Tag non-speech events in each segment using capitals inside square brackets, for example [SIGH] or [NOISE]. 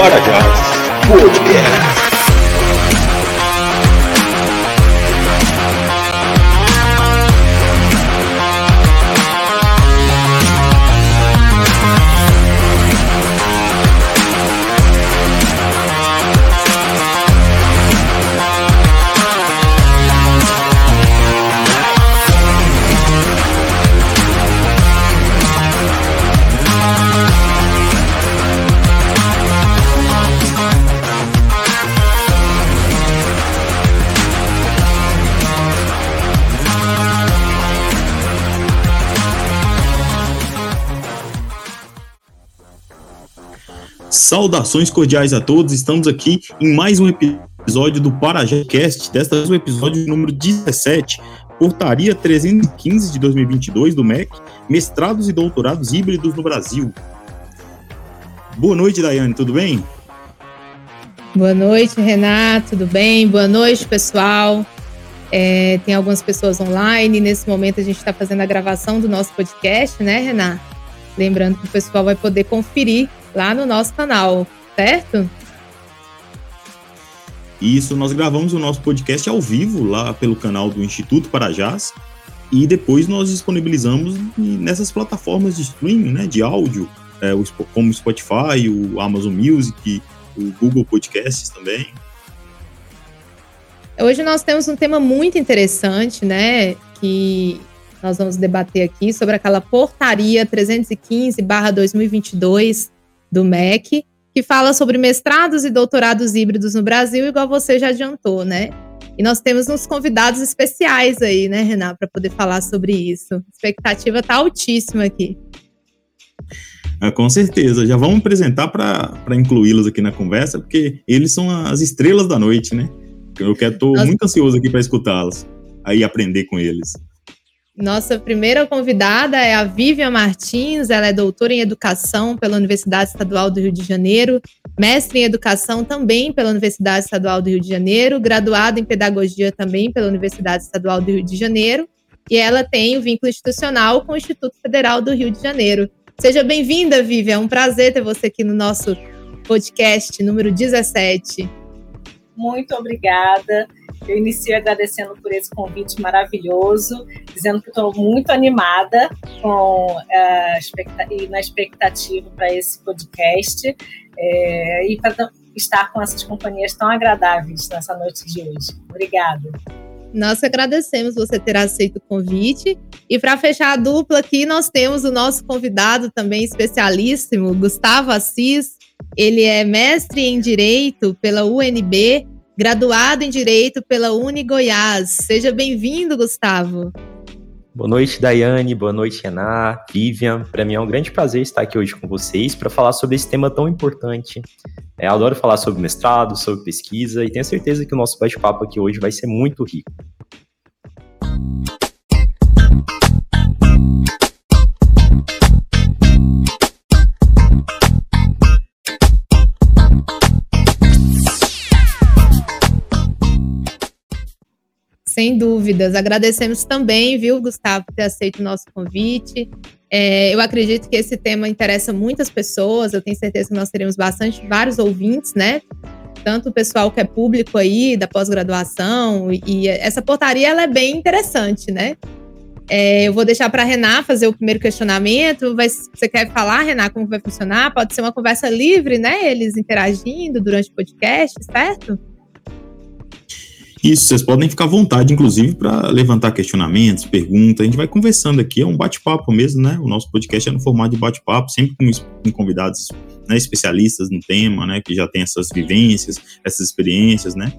Para Jazz Podcast. Saudações cordiais a todos, estamos aqui em mais um episódio do Parajacast, desta vez o episódio número 17, Portaria 315 de 2022 do MEC, mestrados e doutorados híbridos no Brasil. Boa noite, Daiane, tudo bem? Boa noite, Renato, tudo bem? Boa noite, pessoal. É, tem algumas pessoas online, nesse momento a gente está fazendo a gravação do nosso podcast, né, Renato? Lembrando que o pessoal vai poder conferir lá no nosso canal, certo? Isso, nós gravamos o nosso podcast ao vivo lá pelo canal do Instituto Parajás e depois nós disponibilizamos nessas plataformas de streaming, né, de áudio, é, como o Spotify, o Amazon Music, o Google Podcasts também. Hoje nós temos um tema muito interessante, né, que nós vamos debater aqui sobre aquela portaria 315/2022 do MEC, que fala sobre mestrados e doutorados híbridos no Brasil, igual você já adiantou, né? E nós temos uns convidados especiais aí, né, Renan, para poder falar sobre isso. A expectativa está altíssima aqui. É, com certeza. Já vamos apresentar para incluí-los aqui na conversa, porque eles são as estrelas da noite, né? Eu estou muito ansioso aqui para escutá-los, aí aprender com eles. Nossa primeira convidada é a Vivian Martins, ela é doutora em Educação pela Universidade Estadual do Rio de Janeiro, mestre em Educação também pela Universidade Estadual do Rio de Janeiro, graduada em Pedagogia também pela Universidade Estadual do Rio de Janeiro, e ela tem o um vínculo institucional com o Instituto Federal do Rio de Janeiro. Seja bem-vinda, Vivian, é um prazer ter você aqui no nosso podcast número 17. Muito obrigada. Eu inicio agradecendo por esse convite maravilhoso, dizendo que estou muito animada com, uh, e na expectativa para esse podcast é, e para estar com essas companhias tão agradáveis nessa noite de hoje. Obrigada. Nós agradecemos você ter aceito o convite. E para fechar a dupla aqui, nós temos o nosso convidado também especialíssimo, Gustavo Assis. Ele é mestre em Direito pela UNB graduado em Direito pela Uni Goiás. Seja bem-vindo, Gustavo. Boa noite, Daiane. Boa noite, Renan, Vivian. Para mim é um grande prazer estar aqui hoje com vocês para falar sobre esse tema tão importante. É, adoro falar sobre mestrado, sobre pesquisa e tenho certeza que o nosso bate-papo aqui hoje vai ser muito rico. Sem dúvidas. Agradecemos também, viu, Gustavo, por ter aceito o nosso convite. É, eu acredito que esse tema interessa muitas pessoas. Eu tenho certeza que nós teremos bastante, vários ouvintes, né? Tanto o pessoal que é público aí, da pós-graduação. E, essa portaria, ela é bem interessante, né? É, eu vou deixar para a Rená fazer o primeiro questionamento. Vai, você quer falar, Rená, como vai funcionar? Pode ser uma conversa livre, né? Eles interagindo durante o podcast, certo? Isso, vocês podem ficar à vontade, inclusive, para levantar questionamentos, perguntas. A gente vai conversando aqui, é um bate-papo mesmo, né? O nosso podcast é no formato de bate-papo, sempre com, convidados né, especialistas no tema, né? Que já tem essas vivências, essas experiências, né?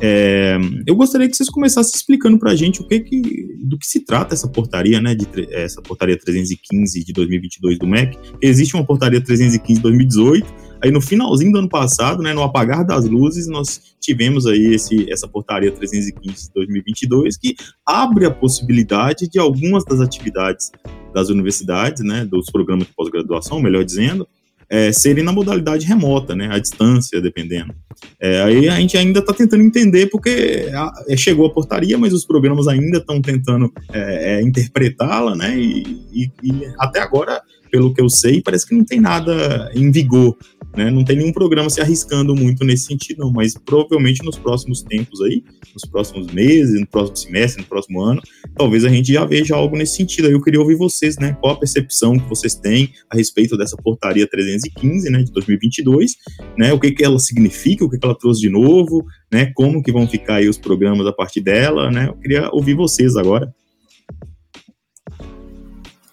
É, eu gostaria que vocês começassem explicando para a gente o que, que do que se trata essa portaria, né, de, essa portaria 315 de 2022 do MEC. Existe uma portaria 315 de 2018, aí no finalzinho do ano passado, né, no apagar das luzes, nós tivemos aí esse, essa portaria 315 de 2022 que abre a possibilidade de algumas das atividades das universidades, né, dos programas de pós-graduação, melhor dizendo, é, serem na modalidade remota, né, à distância, dependendo. É, aí a gente ainda está tentando entender, porque a, é, chegou a portaria, mas os programas ainda estão tentando é, é, interpretá-la, né, e, e, e, até agora, pelo que eu sei, parece que não tem nada em vigor, né? Não tem nenhum programa se arriscando muito nesse sentido, não, mas provavelmente nos próximos tempos aí, nos próximos meses, no próximo semestre, no próximo ano, talvez a gente já veja algo nesse sentido. Aí eu queria ouvir vocês, né? Qual a percepção que vocês têm a respeito dessa portaria 315, né, de 2022, né? O que que ela significa, o que que ela trouxe de novo, né? Como que vão ficar aí os programas a partir dela, né? Eu queria ouvir vocês agora.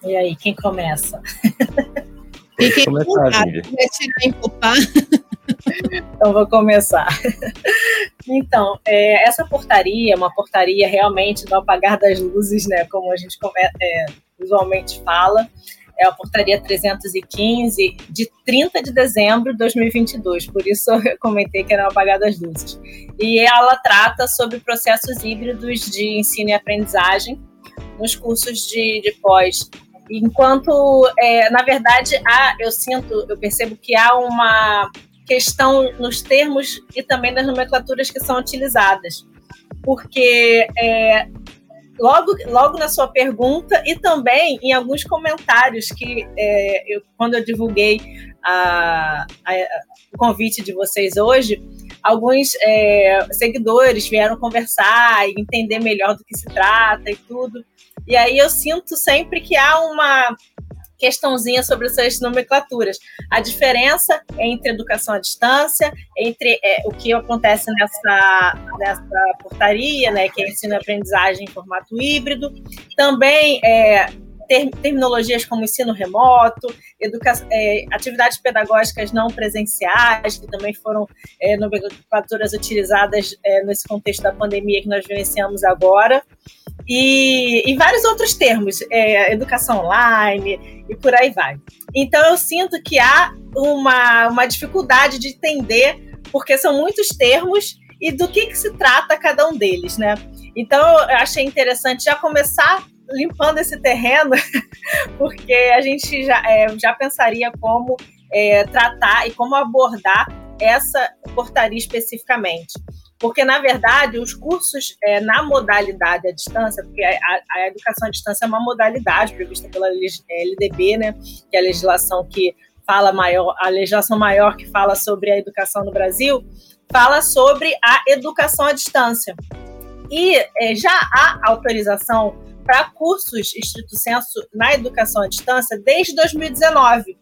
E aí, quem começa? [LAUGHS] Fiquem começar, empopar. Então, [LAUGHS] vou começar. Então, é, essa portaria é uma portaria realmente do apagar das luzes, né? Como a gente é, usualmente fala. É a portaria 315 de 30 de dezembro de 2022, por isso [LAUGHS] eu comentei que era o apagar das luzes. E ela trata sobre processos híbridos de ensino e aprendizagem nos cursos de, de pós Enquanto, é, na verdade, há, eu sinto, eu percebo que há uma questão nos termos e também nas nomenclaturas que são utilizadas. Porque é, logo, logo na sua pergunta e também em alguns comentários que é, eu, quando eu divulguei a, a, o convite de vocês hoje, alguns é, seguidores vieram conversar e entender melhor do que se trata e tudo. E aí eu sinto sempre que há uma questãozinha sobre essas nomenclaturas. A diferença entre educação à distância, entre é, o que acontece nessa, nessa portaria, né, que é ensino e aprendizagem em formato híbrido, também é, ter, terminologias como ensino remoto, é, atividades pedagógicas não presenciais, que também foram é, nomenclaturas utilizadas é, nesse contexto da pandemia que nós vivenciamos agora e, e vários outros termos, é, educação online e por aí vai. Então eu sinto que há uma, uma dificuldade de entender, porque são muitos termos e do que, que se trata cada um deles, né? Então eu achei interessante já começar limpando esse terreno, [LAUGHS] porque a gente já, é, já pensaria como é, tratar e como abordar essa portaria especificamente. Porque, na verdade, os cursos é, na modalidade à distância, porque a, a, educação à distância é uma modalidade prevista pela LDB, né, que é a legislação que fala maior, a legislação maior que fala sobre a educação no Brasil, fala sobre a educação à distância. E é, já há autorização para cursos estrito senso na educação à distância desde 2019,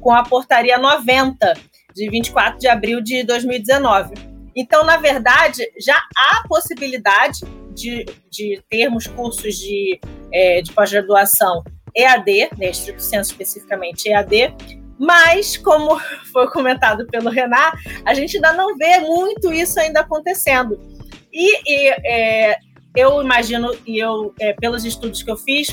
com a portaria 90, de 24 de abril de 2019. Então, na verdade, já há possibilidade de, de termos cursos de, é, de pós-graduação EAD, né, estrito senso especificamente EAD, mas, como [LAUGHS] foi comentado pelo Renan, a gente ainda não vê muito isso ainda acontecendo. E, e é, eu imagino, e eu, é, pelos estudos que eu fiz,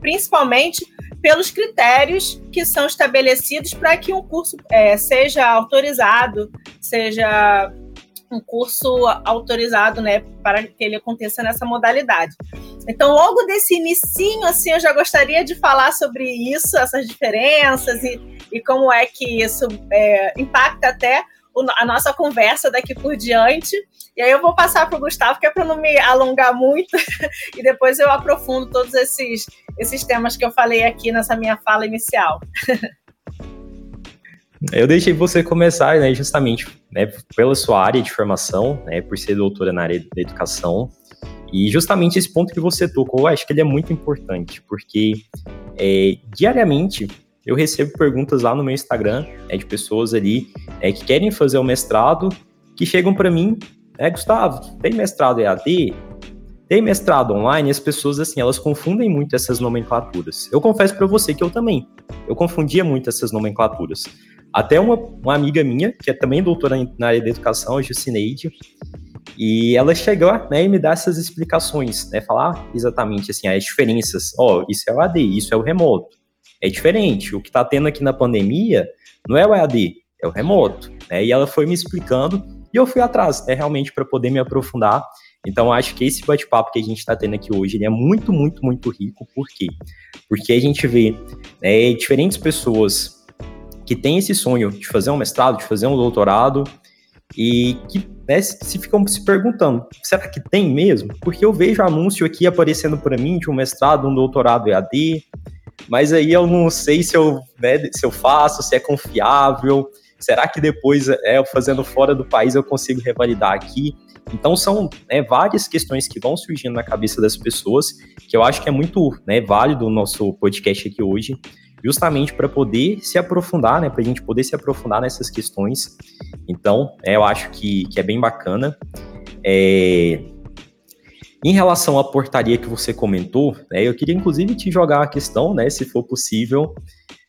principalmente pelos critérios que são estabelecidos para que um curso é, seja autorizado, seja um curso autorizado, né, para que ele aconteça nessa modalidade. Então, logo desse inicinho, assim, eu já gostaria de falar sobre isso, essas diferenças e, e como é que isso é, impacta até a nossa conversa daqui por diante. E aí eu vou passar para o Gustavo, que é para não me alongar muito, [LAUGHS] e depois eu aprofundo todos esses, esses temas que eu falei aqui nessa minha fala inicial. Eu deixei você começar, né, justamente né, pela sua área de formação, né, por ser doutora na área da educação. E justamente esse ponto que você tocou, eu acho que ele é muito importante, porque é, diariamente eu recebo perguntas lá no meu Instagram né, de pessoas ali é, que querem fazer o mestrado, que chegam para mim, é, Gustavo, tem mestrado EAD? Tem mestrado online? As pessoas, assim, elas confundem muito essas nomenclaturas. Eu confesso para você que eu também. Eu confundia muito essas nomenclaturas. Até uma, uma amiga minha, que é também doutora na área da educação, a Jucineide, e ela chegou né, e me dá essas explicações, né, falar exatamente assim, as diferenças. Ó, oh, isso é o AD, isso é o remoto. É diferente. O que está tendo aqui na pandemia não é o AD, é o remoto. Né? E ela foi me explicando e eu fui atrás, né, realmente, para poder me aprofundar. Então, acho que esse bate-papo que a gente está tendo aqui hoje é muito, muito, muito rico. Por quê? Porque a gente vê né, diferentes pessoas que tem esse sonho de fazer um mestrado, de fazer um doutorado, e que né, se ficam se perguntando, será que tem mesmo? Porque eu vejo anúncio aqui aparecendo para mim de um mestrado, um doutorado EAD, mas aí eu não sei se eu, né, se eu faço, se é confiável, será que depois, é, fazendo fora do país, eu consigo revalidar aqui? Então são né, várias questões que vão surgindo na cabeça das pessoas, que eu acho que é muito né, válido o nosso podcast aqui hoje, justamente para poder se aprofundar, né, para a gente poder se aprofundar nessas questões. Então, é, eu acho que, que é bem bacana. É... Em relação à portaria que você comentou, né, eu queria inclusive te jogar a questão, né, se for possível,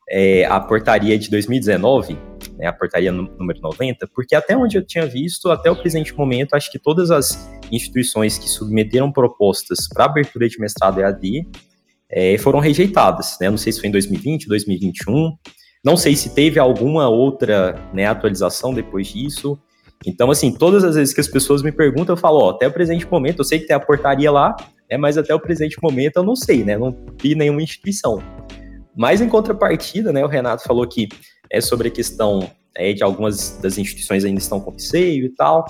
é, a portaria de 2019, né, a portaria número 90, porque até onde eu tinha visto, até o presente momento, acho que todas as instituições que submeteram propostas para abertura de mestrado EAD é, foram rejeitadas. Né? Não sei se foi em 2020, 2021, não sei se teve alguma outra né, atualização depois disso. Então, assim, todas as vezes que as pessoas me perguntam, eu falo, ó, até o presente momento, eu sei que tem a portaria lá, né, mas até o presente momento eu não sei, né? Não vi nenhuma instituição. Mas em contrapartida, né, o Renato falou que é sobre a questão é, de algumas das instituições ainda estão com receio e tal,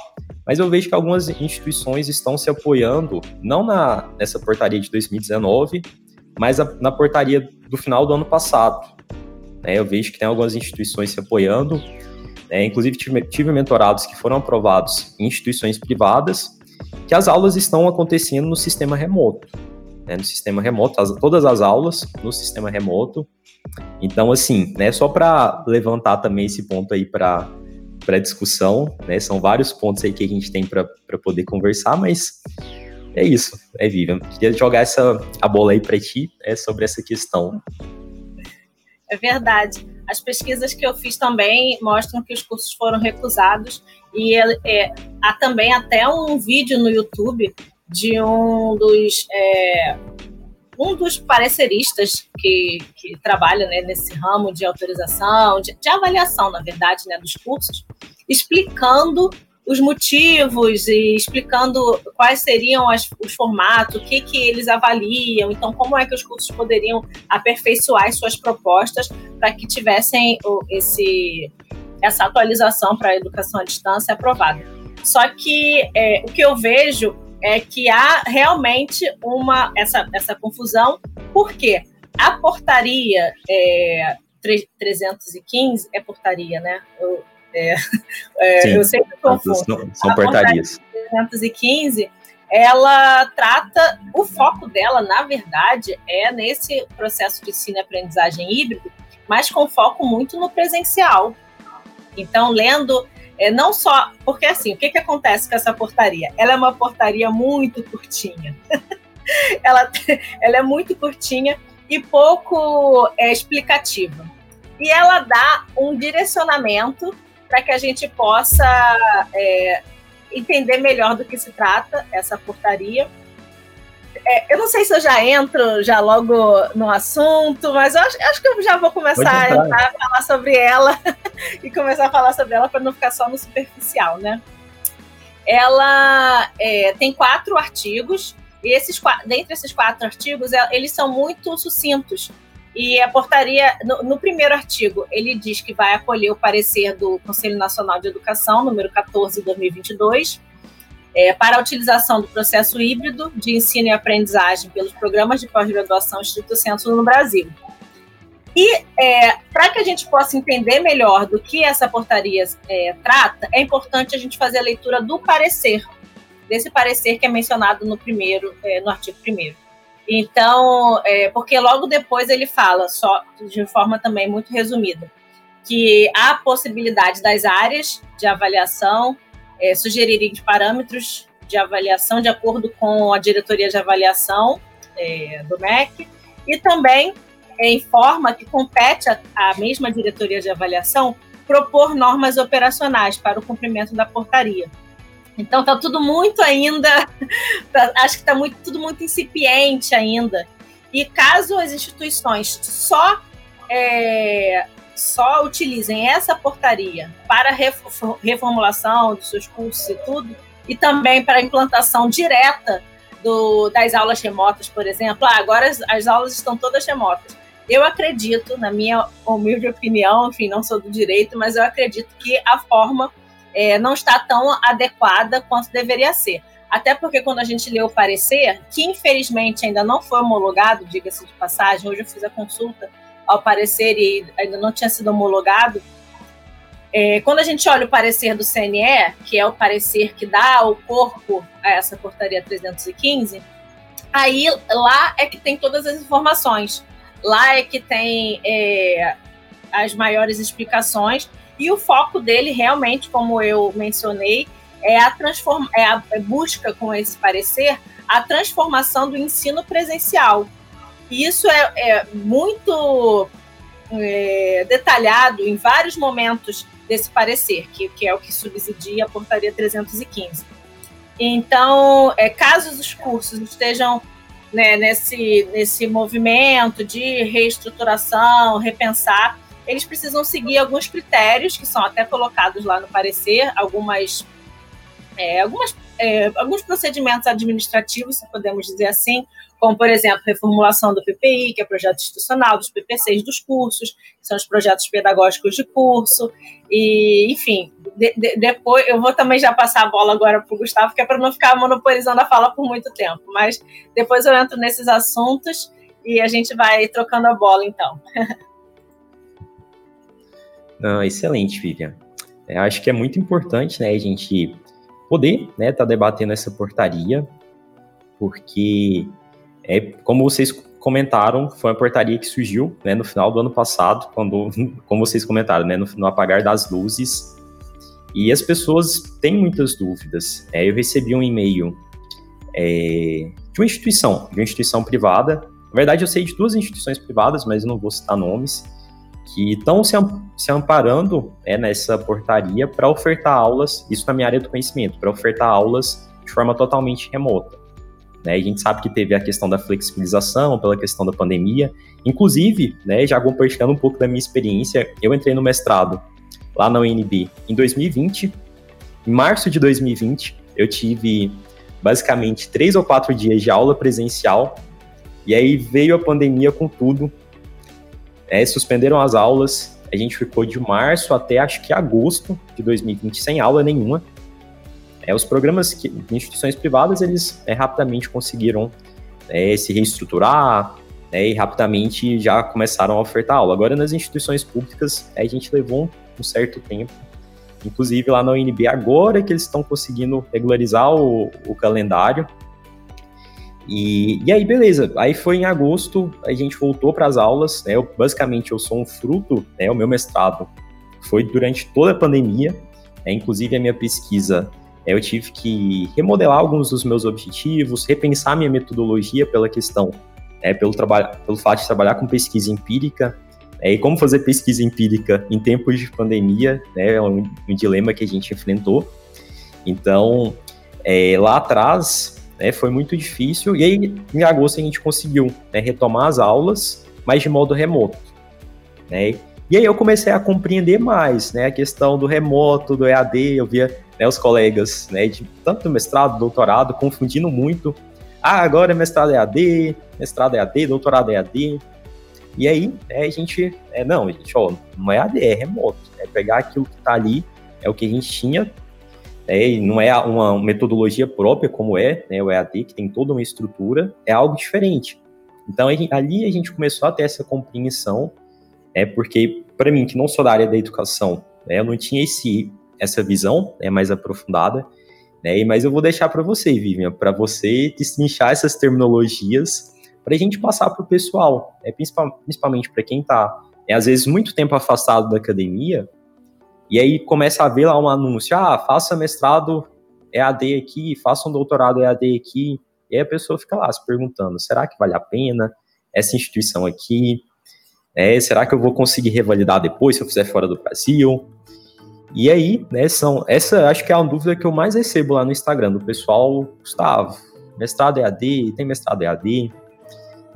mas eu vejo que algumas instituições estão se apoiando, não na, nessa portaria de 2019, mas a, na portaria do final do ano passado. Né, eu vejo que tem algumas instituições se apoiando, né, inclusive tive, tive mentorados que foram aprovados em instituições privadas, que as aulas estão acontecendo no sistema remoto né, no sistema remoto, as, todas as aulas no sistema remoto. Então, assim, né, só para levantar também esse ponto aí para para discussão, né? São vários pontos aí que a gente tem para poder conversar, mas é isso, é Vivian. Queria jogar essa a bola aí para ti é, sobre essa questão. É verdade. As pesquisas que eu fiz também mostram que os cursos foram recusados e é, é há também até um vídeo no YouTube de um dos é, um dos pareceristas que, que trabalha né, nesse ramo de autorização, de, de, avaliação, na verdade, né, dos cursos, explicando os motivos e explicando quais seriam as, os formatos, o que, que eles avaliam, então como é que os cursos poderiam aperfeiçoar as suas propostas para que tivessem esse, essa atualização para a educação à distância aprovada. Só que é, o que eu vejo é que há realmente uma essa, essa confusão, porque a portaria é, 315 é portaria, né? Eu, é, [LAUGHS] é, eu sempre confundo. São, são portarias. 315 ela trata, o foco dela, na verdade, é nesse processo de ensino e aprendizagem híbrido, mas com foco muito no presencial. Então, lendo é, não só. Porque assim, o que, que acontece com essa portaria? Ela é uma portaria muito curtinha. [LAUGHS] ela, [LAUGHS] ela é muito curtinha e pouco é, explicativa. E ela dá um direcionamento para que a gente possa é, entender melhor do que se trata essa portaria. É, eu não sei se eu já entro já logo no assunto, mas eu acho, acho que eu já vou começar a, a, falar sobre ela [LAUGHS] e começar a falar sobre ela para não ficar só no superficial, né? Ela é, tem quatro artigos e esses dentre esses quatro artigos é, eles são muito sucintos e a portaria no, no primeiro artigo ele diz que vai acolher o parecer do Conselho Nacional de Educação número 14 de 2022 é, para a utilização do processo híbrido de ensino e aprendizagem pelos programas de pós-graduação estrito senso no Brasil. E é, para que a gente possa entender melhor do que essa portaria é, trata, é importante a gente fazer a leitura do parecer, desse parecer que é mencionado no primeiro, é, no artigo primeiro. Então, é, porque logo depois ele fala, só de forma também muito resumida, que há possibilidade das áreas de avaliação é, sugerirem parâmetros de avaliação de acordo com a diretoria de avaliação é, do MEC e também é, informa que compete à mesma diretoria de avaliação propor normas operacionais para o cumprimento da portaria. Então está tudo muito ainda, [LAUGHS] tá, acho que está muito, tudo muito incipiente ainda. E caso as instituições só é, só utilizem essa portaria para reformulação dos seus cursos e tudo, e também para a implantação direta do, das aulas remotas, por exemplo. Ah, agora as, as aulas estão todas remotas. Eu acredito, na minha humilde opinião, enfim, não sou do direito, mas eu acredito que a forma é, não está tão adequada quanto deveria ser. até porque quando a gente lê o parecer, que infelizmente ainda não foi homologado, diga-se de passagem, hoje eu fiz a consulta ao parecer e ainda não tinha sido homologado. É, quando a gente olha o parecer do CNE, que é o parecer que dá o corpo a essa portaria 315, aí lá é que tem todas as informações. Lá é que tem é, as maiores explicações e o foco dele realmente, como eu mencionei, é a, transforma, é a busca com esse parecer a transformação do ensino presencial. E isso é, é muito é, detalhado em vários momentos desse parecer, que, que é o que subsidia a portaria 315. Então, é, caso os cursos estejam né, nesse, nesse movimento de reestruturação, repensar, eles precisam seguir alguns critérios que são até colocados lá no parecer, algumas é, algumas, é, alguns procedimentos administrativos, se podemos dizer assim, como, por exemplo, reformulação do PPI, que é projeto institucional, dos PPCs dos cursos, que são os projetos pedagógicos de curso, e, enfim, de, de, depois eu vou também já passar a bola agora para o Gustavo, que é para não ficar monopolizando a fala por muito tempo, mas depois eu entro nesses assuntos e a gente vai trocando a bola, então. [LAUGHS] Não, excelente, Vivian. Eu acho que é muito importante, né, a gente poder né, tá debatendo essa portaria, porque, é, como vocês comentaram, foi uma portaria que surgiu né, no final do ano passado, quando, [LAUGHS] como vocês comentaram, né, no, no apagar das luzes, e as pessoas têm muitas dúvidas. É, eu recebi um e-mail é, de uma instituição, de uma instituição privada. Na verdade, eu sei de duas instituições privadas, mas não vou citar nomes que estão se, se amparando né, nessa portaria para ofertar aulas, isso na minha área do conhecimento, para ofertar aulas de forma totalmente remota. Né, a gente sabe que teve a questão da flexibilização pela questão da pandemia. Inclusive, né, já compartilhando um pouco da minha experiência, eu entrei no mestrado lá na UNB em 2020. Em março de 2020, eu tive basicamente três ou quatro dias de aula presencial. E aí veio a pandemia com tudo, é, suspenderam as aulas. A gente ficou de março até acho que agosto de 2020 sem aula nenhuma. É, os programas que, de instituições privadas eles é, rapidamente conseguiram é, se reestruturar né, e rapidamente já começaram a ofertar aula. Agora nas instituições públicas a gente levou um certo tempo. Inclusive lá na UNB agora que eles estão conseguindo regularizar o, o calendário e, e aí, beleza. Aí foi em agosto, a gente voltou para as aulas. Né? Eu, basicamente, eu sou um fruto, né? o meu mestrado foi durante toda a pandemia. Né? Inclusive, a minha pesquisa, né? eu tive que remodelar alguns dos meus objetivos, repensar minha metodologia pela questão, né? pelo, trabalho, pelo fato de trabalhar com pesquisa empírica. Né? E como fazer pesquisa empírica em tempos de pandemia, né? é um, um dilema que a gente enfrentou. Então, é, lá atrás, né, foi muito difícil. E aí, em agosto, a gente conseguiu né, retomar as aulas, mas de modo remoto. Né? E aí eu comecei a compreender mais né, a questão do remoto, do EAD. Eu via né, os colegas né, de tanto do mestrado, doutorado, confundindo muito. Ah, agora é mestrado EAD, mestrado EAD, doutorado EAD. E aí, né, a gente, é, não, gente, ó, não é AD, é remoto. É pegar aquilo que está ali, é o que a gente tinha, é, não é uma metodologia própria como é né, o EAD, que tem toda uma estrutura, é algo diferente. Então ali a gente começou a ter essa compreensão, né, porque para mim, que não sou da área da educação, né, eu não tinha esse, essa visão né, mais aprofundada, né, mas eu vou deixar para você, Vivian, para você destrinchar essas terminologias para a gente passar para o pessoal, né, principalmente para quem está, né, às vezes, muito tempo afastado da academia, e aí começa a ver lá um anúncio, ah, faça mestrado EAD aqui, faça um doutorado EAD aqui. E aí a pessoa fica lá se perguntando, será que vale a pena essa instituição aqui? É, será que eu vou conseguir revalidar depois se eu fizer fora do Brasil? E aí, né, são, essa acho que é uma dúvida que eu mais recebo lá no Instagram do pessoal, Gustavo, mestrado EAD, tem mestrado EAD,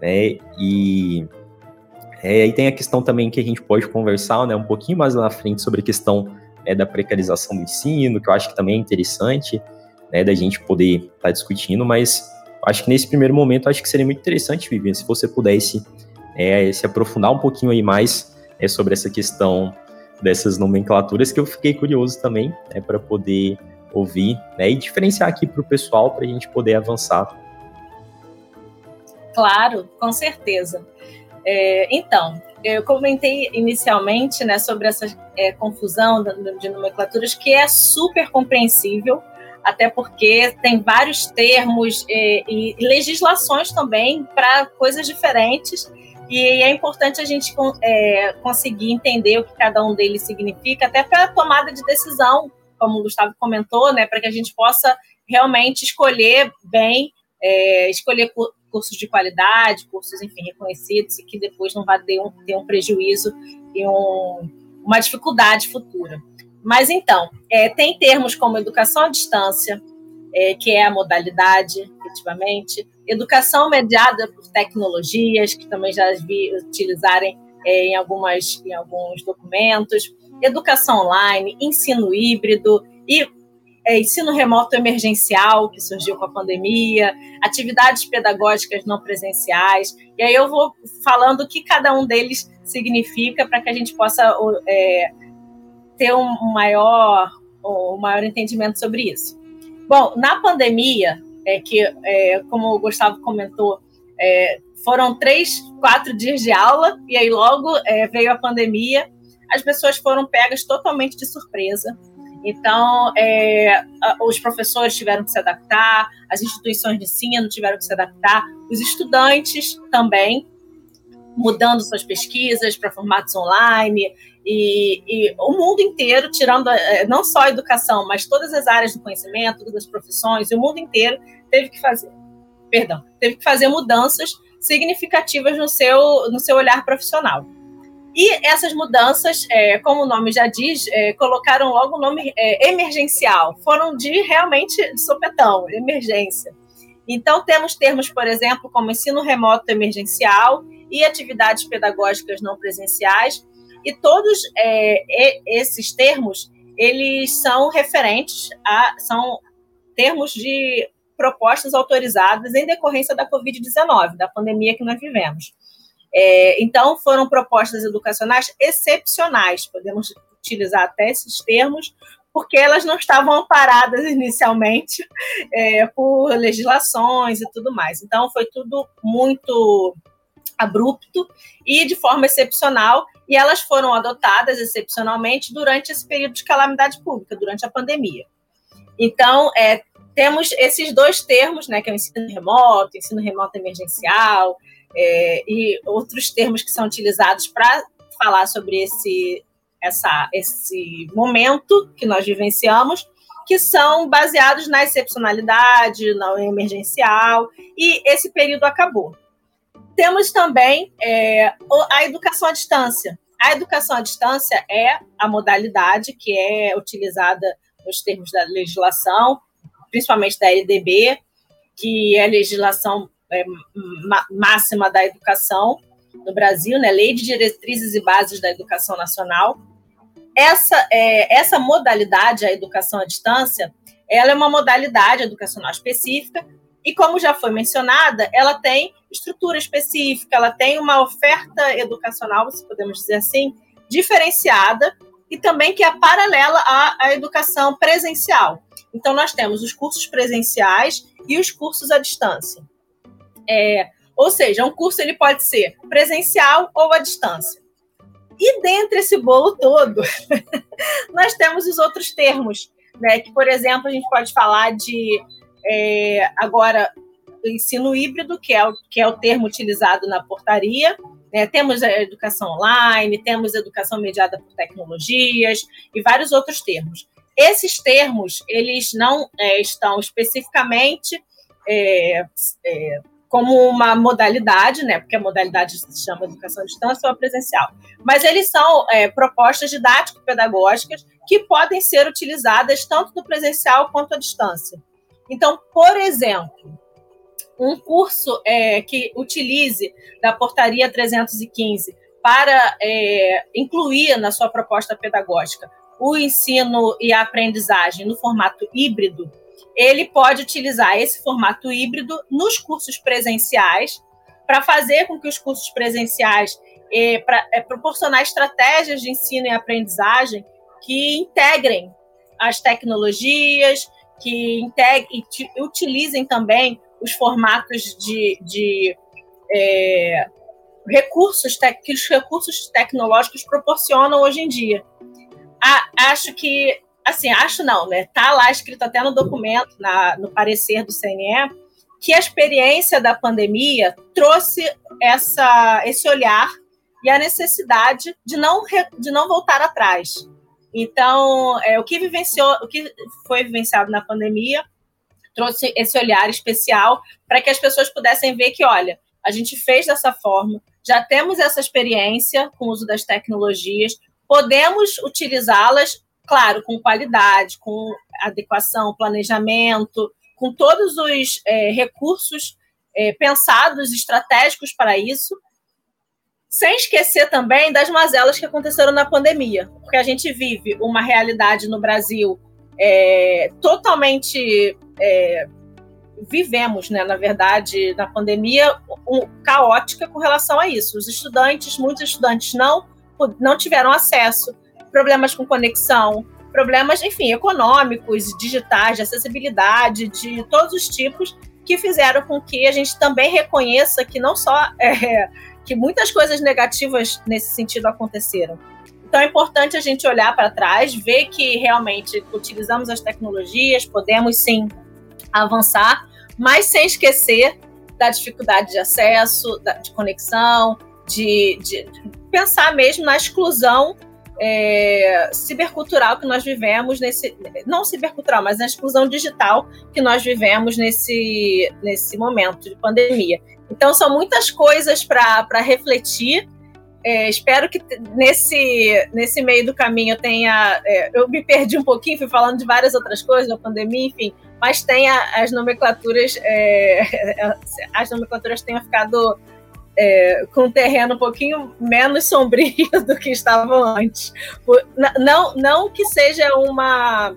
né, e é, aí tem a questão também que a gente pode conversar né, um pouquinho mais na frente sobre a questão é, da precarização do ensino, que eu acho que também é interessante né, da gente poder estar tá discutindo, mas acho que nesse primeiro momento acho que seria muito interessante, Vivian, se você pudesse é, se aprofundar um pouquinho aí mais é, sobre essa questão dessas nomenclaturas, que eu fiquei curioso também, né, para poder ouvir né, e diferenciar aqui para o pessoal para a gente poder avançar. Claro, com certeza. É, então, eu comentei inicialmente né, sobre essa é, confusão de nomenclaturas que é super compreensível, até porque tem vários termos é, e legislações também para coisas diferentes e é importante a gente é, conseguir entender o que cada um deles significa, até para a tomada de decisão, como o Gustavo comentou, né, para que a gente possa realmente escolher bem, é, escolher cursos de qualidade, cursos, enfim, reconhecidos, e que depois não vá ter um, ter um prejuízo e um, uma dificuldade futura. Mas então, é, tem termos como educação à distância, é, que é a modalidade, efetivamente, educação mediada por tecnologias, que também já vi utilizarem é, em, algumas, em alguns documentos, educação online, ensino híbrido e é, ensino remoto emergencial, que surgiu com a pandemia, atividades pedagógicas não presenciais. E aí eu vou falando o que cada um deles significa para que a gente possa é, ter um maior, um maior entendimento sobre isso. Bom, na pandemia, é que, é, como o Gustavo comentou, é, foram três, quatro dias de aula, e aí logo é, veio a pandemia, as pessoas foram pegas totalmente de surpresa. Então, é, os professores tiveram que se adaptar, as instituições de ensino tiveram que se adaptar, os estudantes também, mudando suas pesquisas para formatos online, e, e, o mundo inteiro, tirando é, não só a educação, mas todas as áreas do conhecimento, todas as profissões, o mundo inteiro teve que fazer, perdão, teve que fazer mudanças significativas no seu, no seu olhar profissional. E essas mudanças, é, como o nome já diz, é, colocaram logo o nome é, emergencial, foram de realmente de sopetão, emergência. Então, temos termos, por exemplo, como ensino remoto emergencial e atividades pedagógicas não presenciais, e todos é, esses termos, eles são referentes a, são termos de propostas autorizadas em decorrência da Covid-19, da pandemia que nós vivemos. É, então, foram propostas educacionais excepcionais, podemos utilizar até esses termos, porque elas não estavam amparadas [LAUGHS] inicialmente é, por legislações e tudo mais. Então, foi tudo muito abrupto e de forma excepcional, e elas foram adotadas excepcionalmente durante esse período de calamidade pública, durante a pandemia. Então, é, temos esses dois termos, né, que é o ensino remoto, ensino remoto emergencial, é, e outros termos que são utilizados para falar sobre esse, essa, esse momento que nós vivenciamos, que são baseados na excepcionalidade, no emergencial, e esse período acabou. Temos também é, a educação à distância. A educação à distância é a modalidade que é utilizada nos termos da legislação principalmente da LDB, que é a legislação é, máxima da educação no Brasil, né? Lei de Diretrizes e Bases da Educação Nacional. Essa, é, essa modalidade, a educação à distância, ela é uma modalidade educacional específica e, como já foi mencionada, ela tem estrutura específica, ela tem uma oferta educacional, se podemos dizer assim, diferenciada e também que é paralela à, à educação presencial. Então, nós temos os cursos presenciais e os cursos à distância. É, ou seja, um curso ele pode ser presencial ou à distância. E dentre esse bolo todo, [LAUGHS] nós temos os outros termos, né? Que, por exemplo, a gente pode falar de é, agora ensino híbrido, que é, o, que é o termo utilizado na portaria. Né? Temos a educação online, temos educação mediada por tecnologias e vários outros termos. Esses termos, eles não é, estão especificamente é, é, como uma modalidade, né? Porque a modalidade se chama educação à distância ou presencial. Mas eles são é, propostas didático-pedagógicas que podem ser utilizadas tanto no presencial quanto à distância. Então, por exemplo, um curso é, que utilize da portaria 315 para é, incluir na sua proposta pedagógica o ensino e a aprendizagem no formato híbrido, ele pode utilizar esse formato híbrido nos cursos presenciais para fazer com que os cursos presenciais para é, proporcionar estratégias de ensino e aprendizagem que integrem a, as tecnologias, que integrem utilizem também os formatos de, de é, recursos que os recursos tecnológicos proporcionam hoje em dia. acho que, assim, acho não, né? Tá lá escrito até no documento, na, no parecer do CNE, que a experiência da pandemia trouxe essa, esse olhar e a necessidade de não, de não voltar atrás. Então, é, o que vivenciou, o que foi vivenciado na pandemia trouxe esse olhar especial para que as pessoas pudessem ver que, olha, a gente fez dessa forma, já temos essa experiência com o uso das tecnologias, podemos utilizá-las, claro, com qualidade, com adequação, planejamento, com todos os é, recursos é, pensados, estratégicos para isso, sem esquecer também das mazelas que aconteceram na pandemia, porque a gente vive uma realidade no Brasil é, totalmente. É, vivemos, né, na verdade, na pandemia, um, caótica com relação a isso. Os estudantes, muitos estudantes não, não tiveram acesso, problemas com conexão, problemas, enfim, econômicos, digitais, de acessibilidade, de todos os tipos, que fizeram com que a gente também reconheça que não só [LAUGHS] é, que muitas coisas negativas nesse sentido aconteceram. Então é importante a gente olhar para trás, ver que realmente utilizamos as tecnologias, podemos sim avançar, mas sem esquecer da dificuldade de acesso, de conexão, de, de pensar mesmo na exclusão é, cibercultural que nós vivemos nesse. Não cibercultural, mas na exclusão digital que nós vivemos nesse, nesse momento de pandemia. Então, são muitas coisas para refletir. É, espero que nesse, nesse meio do caminho eu tenha. É, eu me perdi um pouquinho, fui falando de várias outras coisas, da pandemia, enfim, mas tenha as nomenclaturas. É, [LAUGHS] as nomenclaturas tenham ficado é, com um terreno um pouquinho menos sombrio [LAUGHS] do que estavam antes. Não, não que seja uma,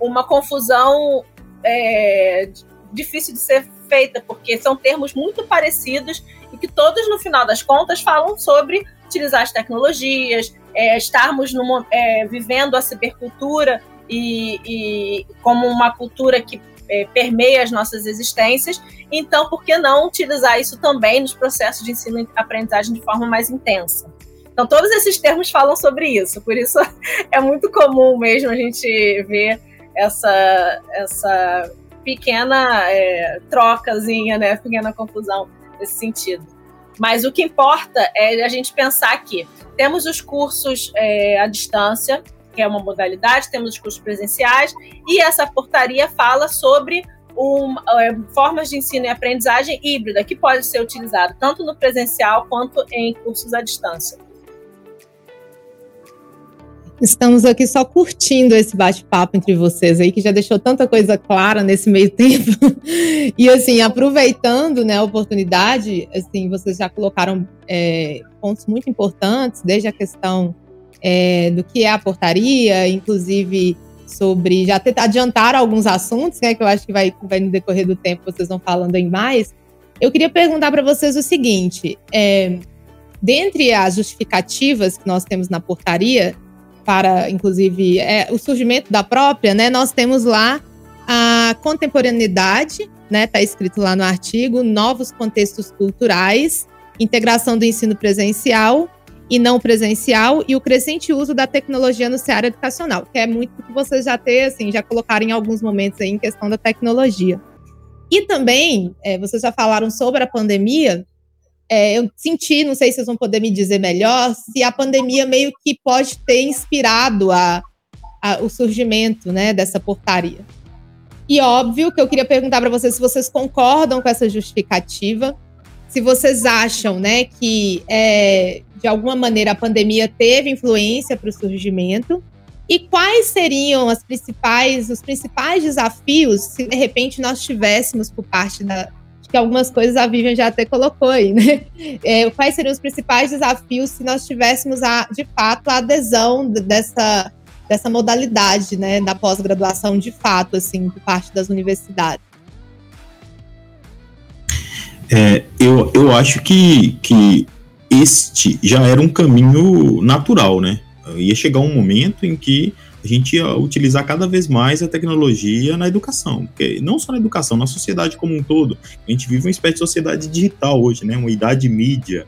uma confusão é, difícil de ser feita, porque são termos muito parecidos e que todos, no final das contas, falam sobre utilizar as tecnologias, é, estarmos numa, é, vivendo a cibercultura e, e, como uma cultura que é, permeia as nossas existências. Então, por que não utilizar isso também nos processos de ensino e aprendizagem de forma mais intensa? Então, todos esses termos falam sobre isso, por isso [LAUGHS] é muito comum mesmo a gente ver essa, essa pequena é, trocazinha, né? Pequena confusão nesse sentido. Mas o que importa é a gente pensar que temos os cursos é, à distância, que é uma modalidade, temos os cursos presenciais, e essa portaria fala sobre um, é, formas de ensino e aprendizagem híbrida, que pode ser utilizado tanto no presencial quanto em cursos à distância. Estamos aqui só curtindo esse bate-papo entre vocês aí, que já deixou tanta coisa clara nesse meio [LAUGHS] tempo. e assim, aproveitando né, a oportunidade, assim, vocês já colocaram é, pontos muito importantes, desde a questão é, do que é a portaria, inclusive sobre já ter, adiantar alguns assuntos, né, que eu acho que vai, vai no decorrer do tempo vocês vão falando em mais. Eu queria perguntar para vocês o seguinte: é, dentre as justificativas que nós temos na portaria, para, inclusive, é, o surgimento da própria, né? Nós temos lá a contemporaneidade, né? Está escrito lá no artigo, novos contextos culturais, integração do ensino presencial e não presencial e o crescente uso da tecnologia no cenário educacional, que é muito que vocês já têm, assim, já colocaram em alguns momentos aí em questão da tecnologia. E também, é, vocês já falaram sobre a pandemia, é, eu senti, não sei se vocês vão poder me dizer melhor, se a pandemia meio que pode ter inspirado a, a, o surgimento né, dessa portaria. E óbvio que eu queria perguntar para vocês se vocês concordam com essa justificativa, se vocês acham né, que, é, de alguma maneira, a pandemia teve influência para o surgimento, e quais seriam as principais, os principais desafios se, de repente, nós tivéssemos, por parte da, que algumas coisas a Vivian já até colocou aí, né? [LAUGHS] É, quais seriam os principais desafios se nós tivéssemos, a, de fato, a adesão dessa, dessa modalidade, né, da pós-graduação, de fato, assim, por parte das universidades? É, eu, eu acho que, que este já era um caminho natural, né? Ia chegar um momento em que a gente ia utilizar cada vez mais a tecnologia na educação, porque não só na educação, na sociedade como um todo. A gente vive uma espécie de sociedade digital hoje, né? Uma idade mídia.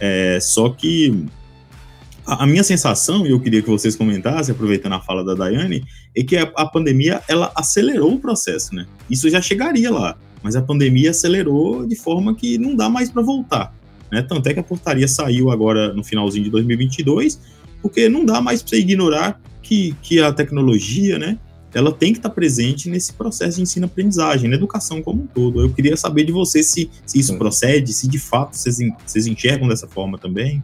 É, só que a, a, minha sensação, e eu queria que vocês comentassem, aproveitando a fala da Daiane, é que a, a pandemia ela acelerou o processo, né? Isso já chegaria lá, mas a pandemia acelerou de forma que não dá mais para voltar. Né? Tanto é que a portaria saiu agora no finalzinho de 2022, porque não dá mais para você ignorar que, que a tecnologia, né, ela tem que estar tá presente nesse processo de ensino-aprendizagem, na educação como um todo. Eu queria saber de você se, se isso procede, se de fato vocês, vocês enxergam dessa forma também.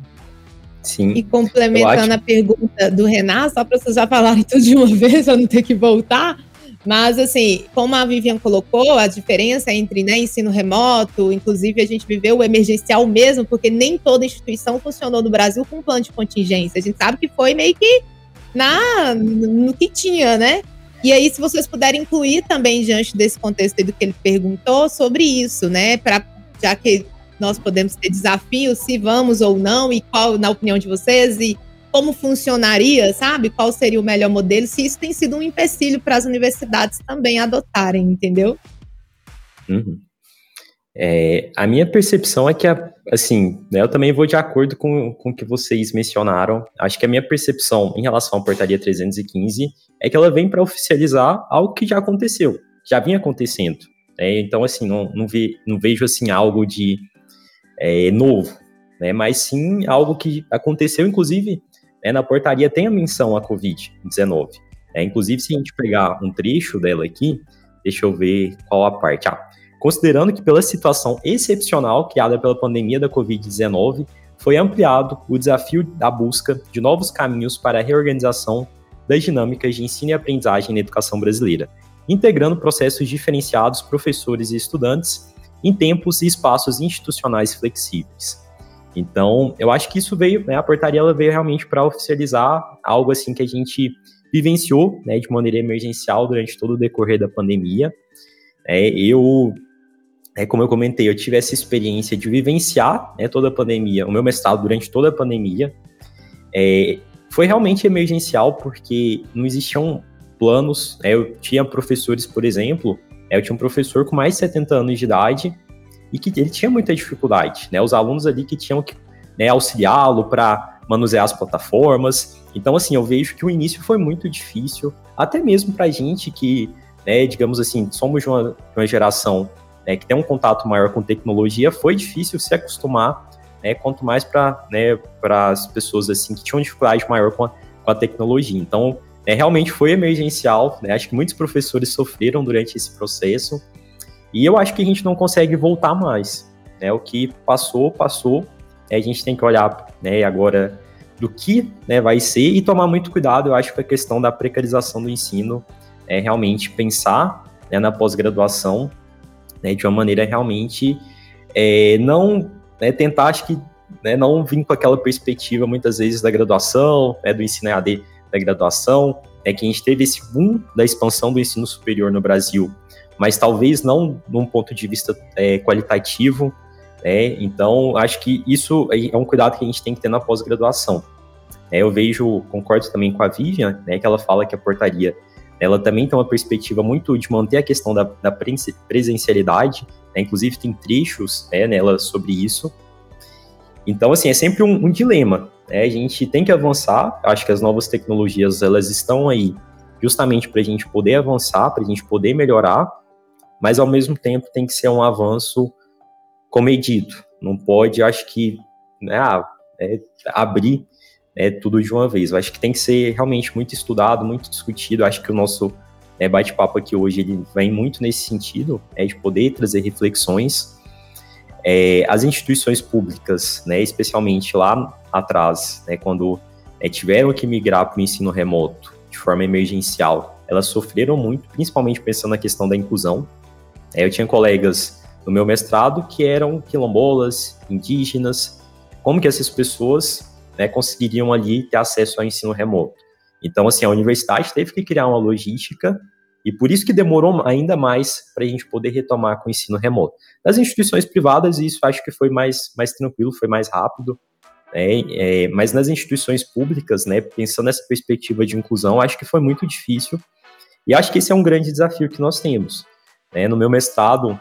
Sim. E complementando acho... a pergunta do Renato, só para vocês já falarem tudo de uma [LAUGHS] vez, para não ter que voltar, mas, assim, como a Vivian colocou, a diferença entre né, ensino remoto, inclusive a gente viveu o emergencial mesmo, porque nem toda instituição funcionou no Brasil com plano de contingência. A gente sabe que foi meio que na, no que tinha, né? E aí, se vocês puderem incluir também, diante desse contexto do que ele perguntou, sobre isso, né? Pra, já que nós podemos ter desafios, se vamos ou não, e qual, na opinião de vocês, e como funcionaria, sabe? Qual seria o melhor modelo, se isso tem sido um empecilho para as universidades também adotarem, entendeu? Uhum. É, a minha percepção é que, assim, né, eu também vou de acordo com, com o que vocês mencionaram. Acho que a minha percepção em relação à portaria 315 é que ela vem para oficializar algo que já aconteceu, já vinha acontecendo. Né? Então, assim, não, não, ve, não vejo assim algo de é, novo, né? mas sim algo que aconteceu, inclusive, né, na portaria tem a menção à Covid-19. É, inclusive, se a gente pegar um trecho dela aqui, deixa eu ver qual a parte. Ah, considerando que pela situação excepcional criada pela pandemia da Covid-19, foi ampliado o desafio da busca de novos caminhos para a reorganização das dinâmicas de ensino e aprendizagem na educação brasileira, integrando processos diferenciados professores e estudantes em tempos e espaços institucionais flexíveis. Então, eu acho que isso veio, né, a portaria ela veio realmente para oficializar algo assim que a gente vivenciou, né, de maneira emergencial durante todo o decorrer da pandemia. É, eu, é, como eu comentei, eu tive essa experiência de vivenciar né, toda a pandemia, o meu mestrado durante toda a pandemia. É, foi realmente emergencial porque não existiam planos. Né, eu tinha professores, por exemplo, é, eu tinha um professor com mais de 70 anos de idade e que ele tinha muita dificuldade, né? Os alunos ali que tinham que né, auxiliá-lo para manusear as plataformas. Então, assim, eu vejo que o início foi muito difícil, até mesmo para a gente que, né, digamos assim, somos de uma, de uma geração né, que tem um contato maior com tecnologia, foi difícil se acostumar, né, quanto mais para né, as pessoas assim que tinham dificuldade maior com a, com a tecnologia. Então, é, realmente foi emergencial, né, acho que muitos professores sofreram durante esse processo, e eu acho que a gente não consegue voltar mais. Né? O que passou, passou. A gente tem que olhar né, agora do que né, vai ser e tomar muito cuidado, eu acho, com a questão da precarização do ensino, é realmente pensar né, na pós-graduação né, de uma maneira realmente é, não né, tentar, acho que né, não vir com aquela perspectiva muitas vezes da graduação, né, do ensino EAD da graduação, é que a gente teve esse boom da expansão do ensino superior no Brasil mas talvez não num ponto de vista é, qualitativo. Né? Então, acho que isso é um cuidado que a gente tem que ter na pós-graduação. É, eu vejo, concordo também com a Vivian, né, que ela fala que a portaria ela também tem uma perspectiva muito de manter a questão da, da presencialidade, né, inclusive tem trechos né, nela sobre isso. Então, assim, é sempre um, um dilema. Né? A gente tem que avançar, acho que as novas tecnologias elas estão aí justamente para a gente poder avançar, para a gente poder melhorar, mas ao mesmo tempo tem que ser um avanço comedido. Não pode, acho que, né, ah, é, abrir né, tudo de uma vez. Eu acho que tem que ser realmente muito estudado, muito discutido. Eu acho que o nosso né, bate-papo aqui hoje ele vem muito nesse sentido, né, de poder trazer reflexões. É, as instituições públicas, né, especialmente lá atrás, né, quando é, tiveram que migrar para o ensino remoto de forma emergencial, elas sofreram muito, principalmente pensando na questão da inclusão. Eu tinha colegas no meu mestrado que eram quilombolas, indígenas, como que essas pessoas né, conseguiriam ali ter acesso ao ensino remoto. Então, assim, a universidade teve que criar uma logística e por isso que demorou ainda mais para a gente poder retomar com o ensino remoto. Das instituições privadas, isso acho que foi mais, mais tranquilo, foi mais rápido. Né? É, mas nas instituições públicas, né, pensando nessa perspectiva de inclusão, acho que foi muito difícil. E acho que esse é um grande desafio que nós temos. Né? No meu mestrado,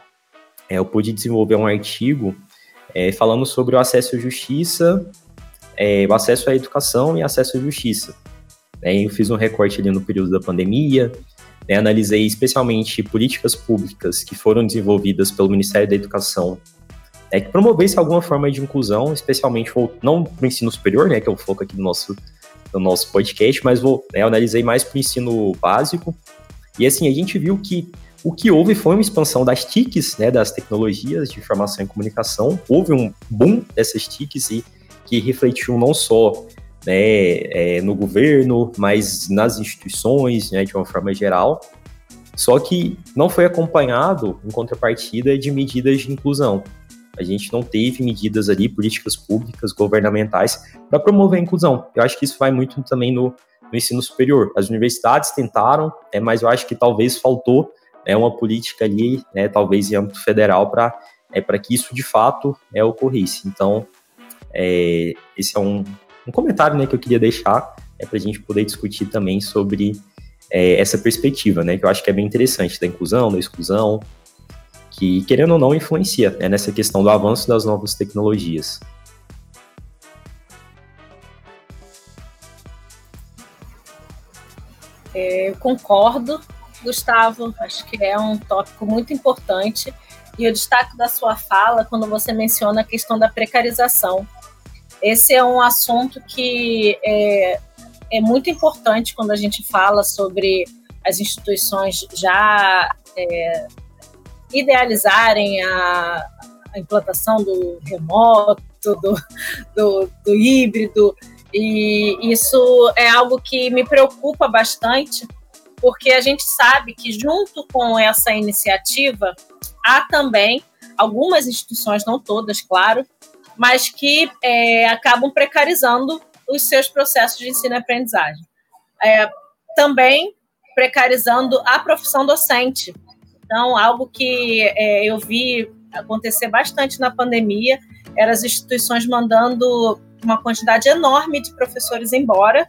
é, eu pude desenvolver um artigo é, falando sobre o acesso à justiça, é, o acesso à educação e acesso à justiça. Né? Eu fiz um recorte ali no período da pandemia, né? analisei especialmente políticas públicas que foram desenvolvidas pelo Ministério da Educação é que promovesse alguma forma de inclusão, especialmente não para o ensino superior, né, que é o foco aqui do nosso, do nosso podcast, mas vou, né, eu analisei mais para o ensino básico. E assim, a gente viu que o que houve foi uma expansão das TICs, né, das tecnologias de informação e comunicação. Houve um boom dessas TICs e que refletiu não só né, é, no governo, mas nas instituições, né, de uma forma geral. Só que não foi acompanhado, em contrapartida, de medidas de inclusão. A gente não teve medidas ali, políticas públicas, governamentais, para promover a inclusão. Eu acho que isso vai muito também no, no ensino superior. As universidades tentaram, é, mas eu acho que talvez faltou né, uma política ali, né, talvez em âmbito federal, para é, que isso de fato é, ocorresse. Então, é, esse é um, um comentário né, que eu queria deixar é, para a gente poder discutir também sobre é, essa perspectiva, né, que eu acho que é bem interessante, da inclusão, da exclusão, que, querendo ou não, influencia né, nessa questão do avanço das novas tecnologias. É, eu concordo Gustavo, acho que é um tópico muito importante. E eu destaco da sua fala quando você menciona a questão da precarização. Esse é um assunto que é, é muito importante quando a gente fala sobre as instituições já é, idealizarem a, a, implantação do remoto, do, do, do híbrido. E isso é algo que me preocupa bastante, porque a gente sabe que, junto com essa iniciativa, há também algumas instituições, não todas, claro, mas que é, acabam precarizando os seus processos de ensino e aprendizagem. É, também precarizando a profissão docente. Então, algo que é, eu vi acontecer bastante na pandemia eram as instituições mandando uma quantidade enorme de professores embora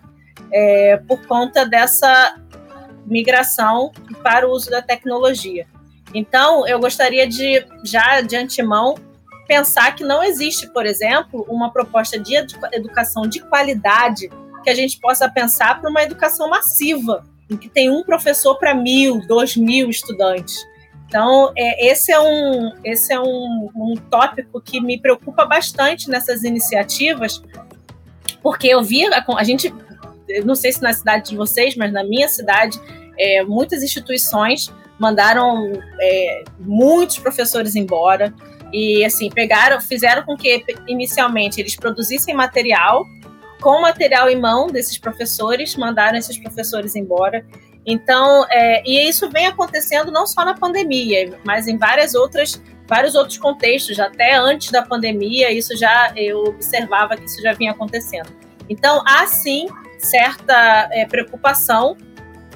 é, por conta dessa migração para o uso da tecnologia. Então, eu gostaria de, já de antemão, pensar que não existe, por exemplo, uma proposta de educação de qualidade que a gente possa pensar para uma educação massiva, em que tem um professor para mil, dois mil estudantes. Então, é, esse é, um, esse é um, um tópico que me preocupa bastante nessas iniciativas, porque eu vi, a, a gente não sei se na cidade de vocês, mas na minha cidade, é, muitas instituições mandaram é, muitos professores embora e assim pegaram, fizeram com que inicialmente eles produzissem material com material em mão desses professores, mandaram esses professores embora. Então, é, e isso vem acontecendo não só na pandemia, mas em várias outras vários outros contextos, até antes da pandemia, isso já eu observava que isso já vinha acontecendo. Então, há sim certa é, preocupação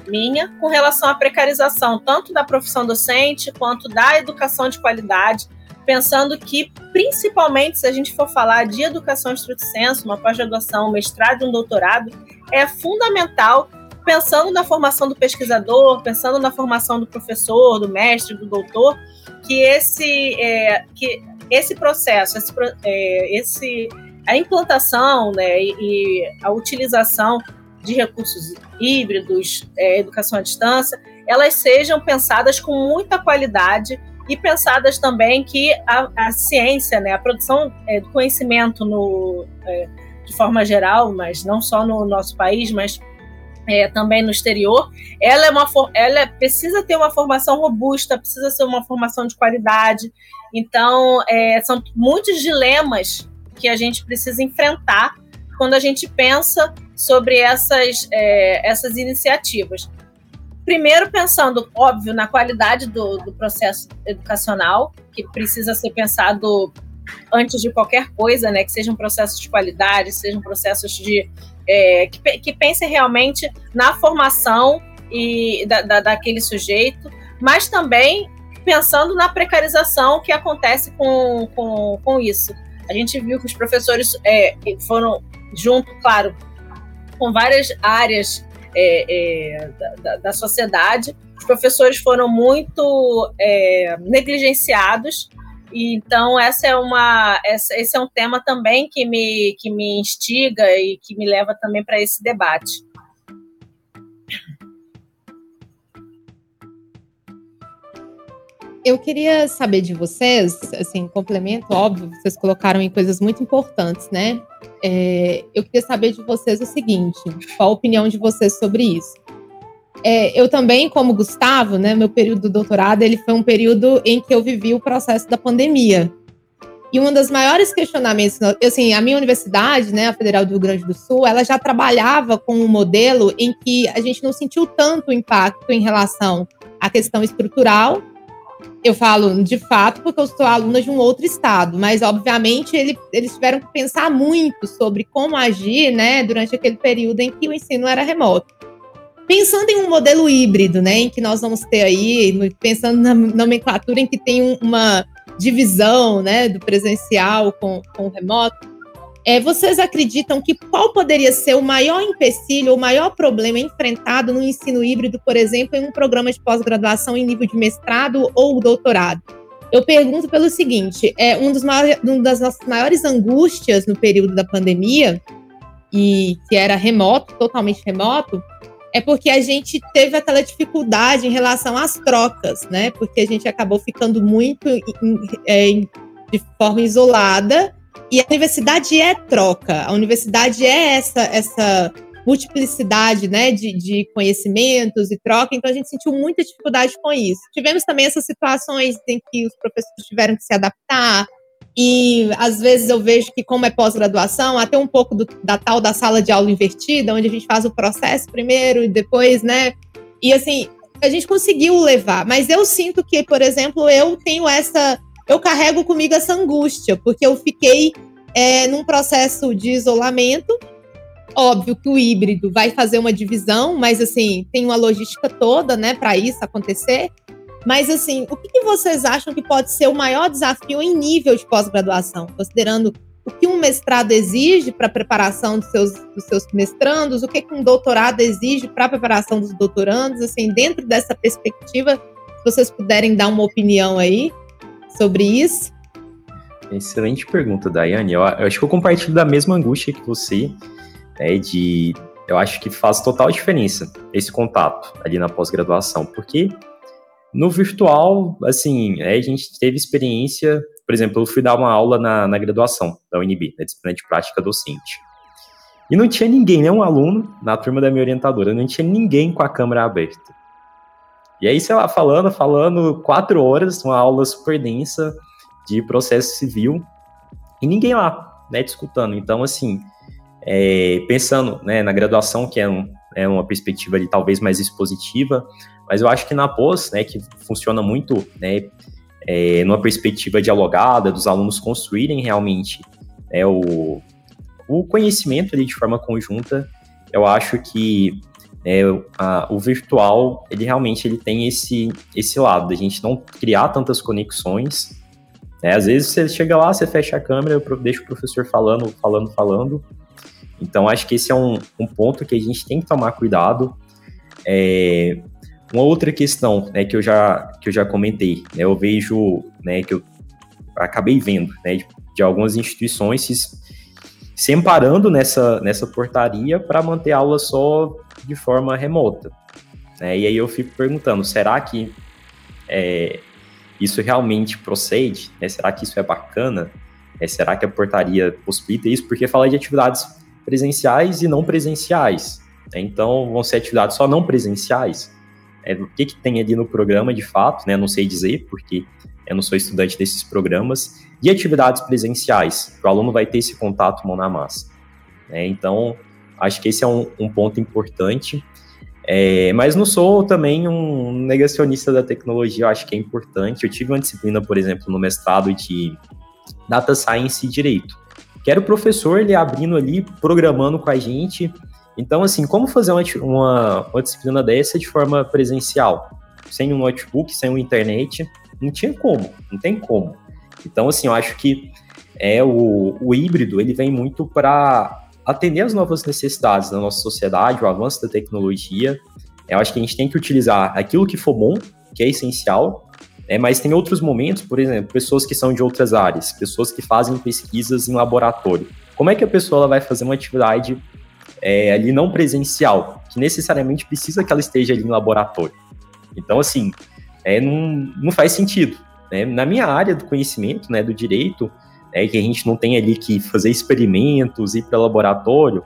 minha com relação à precarização, tanto da profissão docente quanto da educação de qualidade, pensando que, principalmente, se a gente for falar de educação estrito senso, uma pós-graduação, um mestrado e um doutorado, é fundamental, pensando na formação do pesquisador, pensando na formação do professor, do mestre, do doutor, que esse, é, que esse processo, esse, é, esse a implantação né, e, a utilização de recursos híbridos, é, educação à distância, elas sejam pensadas com muita qualidade e pensadas também que a, a ciência, né, a produção é, do conhecimento no, é, de forma geral, mas não só no nosso país, mas é, também no exterior, ela, é uma, ela precisa ter uma formação robusta, precisa ser uma formação de qualidade. Então, é, são muitos dilemas que a gente precisa enfrentar quando a gente pensa sobre essas, é, essas iniciativas. Primeiro, pensando, óbvio, na qualidade do, do processo educacional, que precisa ser pensado antes de qualquer coisa, né? Que sejam processos de qualidade, sejam processos de é, que, que pensem realmente na formação e da, da, daquele sujeito, mas também pensando na precarização que acontece com, com, com isso. A gente viu que os professores é, foram junto, claro, com várias áreas é, é, da, da, sociedade. Os professores foram muito é, negligenciados. E, então, essa é uma, essa, esse é um tema também que me, que me instiga e que me leva também para esse debate. Eu queria saber de vocês, assim, complemento, óbvio, vocês colocaram em coisas muito importantes, né? É, eu queria saber de vocês o seguinte: qual a opinião de vocês sobre isso? É, eu também, como Gustavo, né, meu período do doutorado, ele foi um período em que eu vivi o processo da pandemia. E um dos maiores questionamentos, assim, a minha universidade, né, a Federal do Rio Grande do Sul, ela já trabalhava com um modelo em que a gente não sentiu tanto impacto em relação à questão estrutural eu falo de fato porque eu sou aluna de um outro estado, mas obviamente ele, eles tiveram que pensar muito sobre como agir, né, durante aquele período em que o ensino era remoto. Pensando em um modelo híbrido, né, em que nós vamos ter aí, pensando na nomenclatura em que tem uma divisão, né, do presencial com, com o remoto, é, vocês acreditam que qual poderia ser o maior empecilho, o maior problema enfrentado no ensino híbrido, por exemplo, em um programa de pós-graduação em nível de mestrado ou doutorado? Eu pergunto pelo seguinte: é um dos maiores, uma das nossas maiores angústias no período da pandemia e que era remoto, totalmente remoto, é porque a gente teve aquela dificuldade em relação às trocas, né? Porque a gente acabou ficando muito em, em, de forma isolada e a universidade é troca, a universidade é essa, essa multiplicidade né, de, de conhecimentos e troca, então a gente sentiu muita dificuldade com isso. Tivemos também essas situações em que os professores tiveram que se adaptar, e às vezes eu vejo que, como é pós-graduação, até um pouco do, da tal da sala de aula invertida, onde a gente faz o processo primeiro e depois, né? E assim, a gente conseguiu levar, mas eu sinto que, por exemplo, eu tenho essa eu carrego comigo essa angústia, porque eu fiquei é, num processo de isolamento. Óbvio que o híbrido vai fazer uma divisão, mas assim, tem uma logística toda, né, para isso acontecer. Mas assim, o que, que vocês acham que pode ser o maior desafio em nível de pós-graduação, considerando o que um mestrado exige para a preparação dos seus, dos seus mestrandos, o que, que um doutorado exige para a preparação dos doutorandos, assim, dentro dessa perspectiva, se vocês puderem dar uma opinião aí sobre isso? Excelente pergunta, Daiane. Eu, eu acho que eu compartilho da mesma angústia que você, né, de eu acho que faz total diferença esse contato ali na pós-graduação, porque no virtual, assim, é, a gente teve experiência, por exemplo, eu fui dar uma aula na, na graduação da UNB, na disciplina de prática docente. E não tinha ninguém, nenhum aluno na turma da minha orientadora, não tinha ninguém com a câmera aberta. E aí, sei lá, falando, falando, quatro horas, uma aula super densa de processo civil, e ninguém lá, né, discutindo. Então, assim, é, pensando né, na graduação, que é, um, é uma perspectiva de talvez mais expositiva, mas eu acho que na pós, né, que funciona muito, né, é, numa perspectiva dialogada, dos alunos construírem realmente né, o, o conhecimento ali de forma conjunta, eu acho que é, a, o virtual, ele realmente ele tem esse, esse lado, da gente não criar tantas conexões. Né? Às vezes você chega lá, você fecha a câmera, deixa o professor falando, falando, falando. Então, acho que esse é um, um ponto que a gente tem que tomar cuidado. É, uma outra questão né, que, eu já, que eu já comentei, né, eu vejo, né, que eu acabei vendo, né, de, de algumas instituições se, se amparando nessa, nessa portaria para manter aula só de forma remota. Né? E aí eu fico perguntando, será que é, isso realmente procede? Né? Será que isso é bacana? É, será que a portaria possibilita isso? Porque fala de atividades presenciais e não presenciais. Né? Então, vão ser atividades só não presenciais. É, o que, que tem ali no programa, de fato, né? Não sei dizer, porque eu não sou estudante desses programas. E atividades presenciais, o aluno vai ter esse contato mão na massa. Né? Então, Acho que esse é um, um ponto importante. É, mas não sou também um negacionista da tecnologia, eu acho que é importante. Eu tive uma disciplina, por exemplo, no mestrado de Data Science e Direito, que era o professor ele abrindo ali, programando com a gente. Então, assim, como fazer uma, uma, uma disciplina dessa de forma presencial? Sem um notebook, sem uma internet, não tinha como, não tem como. Então, assim, eu acho que é o, o híbrido, ele vem muito para atender as novas necessidades da nossa sociedade, o avanço da tecnologia. Eu acho que a gente tem que utilizar aquilo que for bom, que é essencial, é, mas tem outros momentos, por exemplo, pessoas que são de outras áreas, pessoas que fazem pesquisas em laboratório. Como é que a pessoa vai fazer uma atividade é, ali não presencial, que necessariamente precisa que ela esteja ali em laboratório? Então, assim, é, não, não faz sentido. Né? Na minha área do conhecimento, né, do direito, é, que a gente não tem ali que fazer experimentos, ir para laboratório,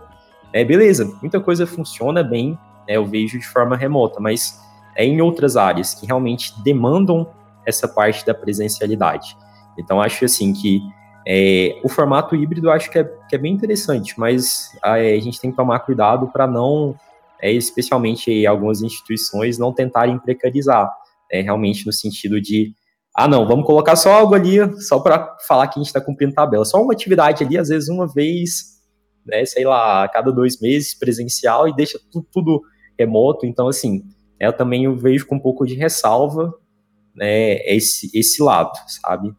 é beleza, muita coisa funciona bem, né, eu vejo de forma remota, mas é em outras áreas que realmente demandam essa parte da presencialidade. Então, acho assim que é, o formato híbrido acho que é, que é bem interessante, mas é, a gente tem que tomar cuidado para não, é, especialmente algumas instituições, não tentarem precarizar, é, realmente no sentido de ah, não, vamos colocar só algo ali, só para falar que a gente está cumprindo tabela. Só uma atividade ali, às vezes uma vez, né, sei lá, a cada dois meses presencial e deixa tudo, tudo remoto. Então, assim, eu também vejo com um pouco de ressalva né, esse, esse lado, sabe?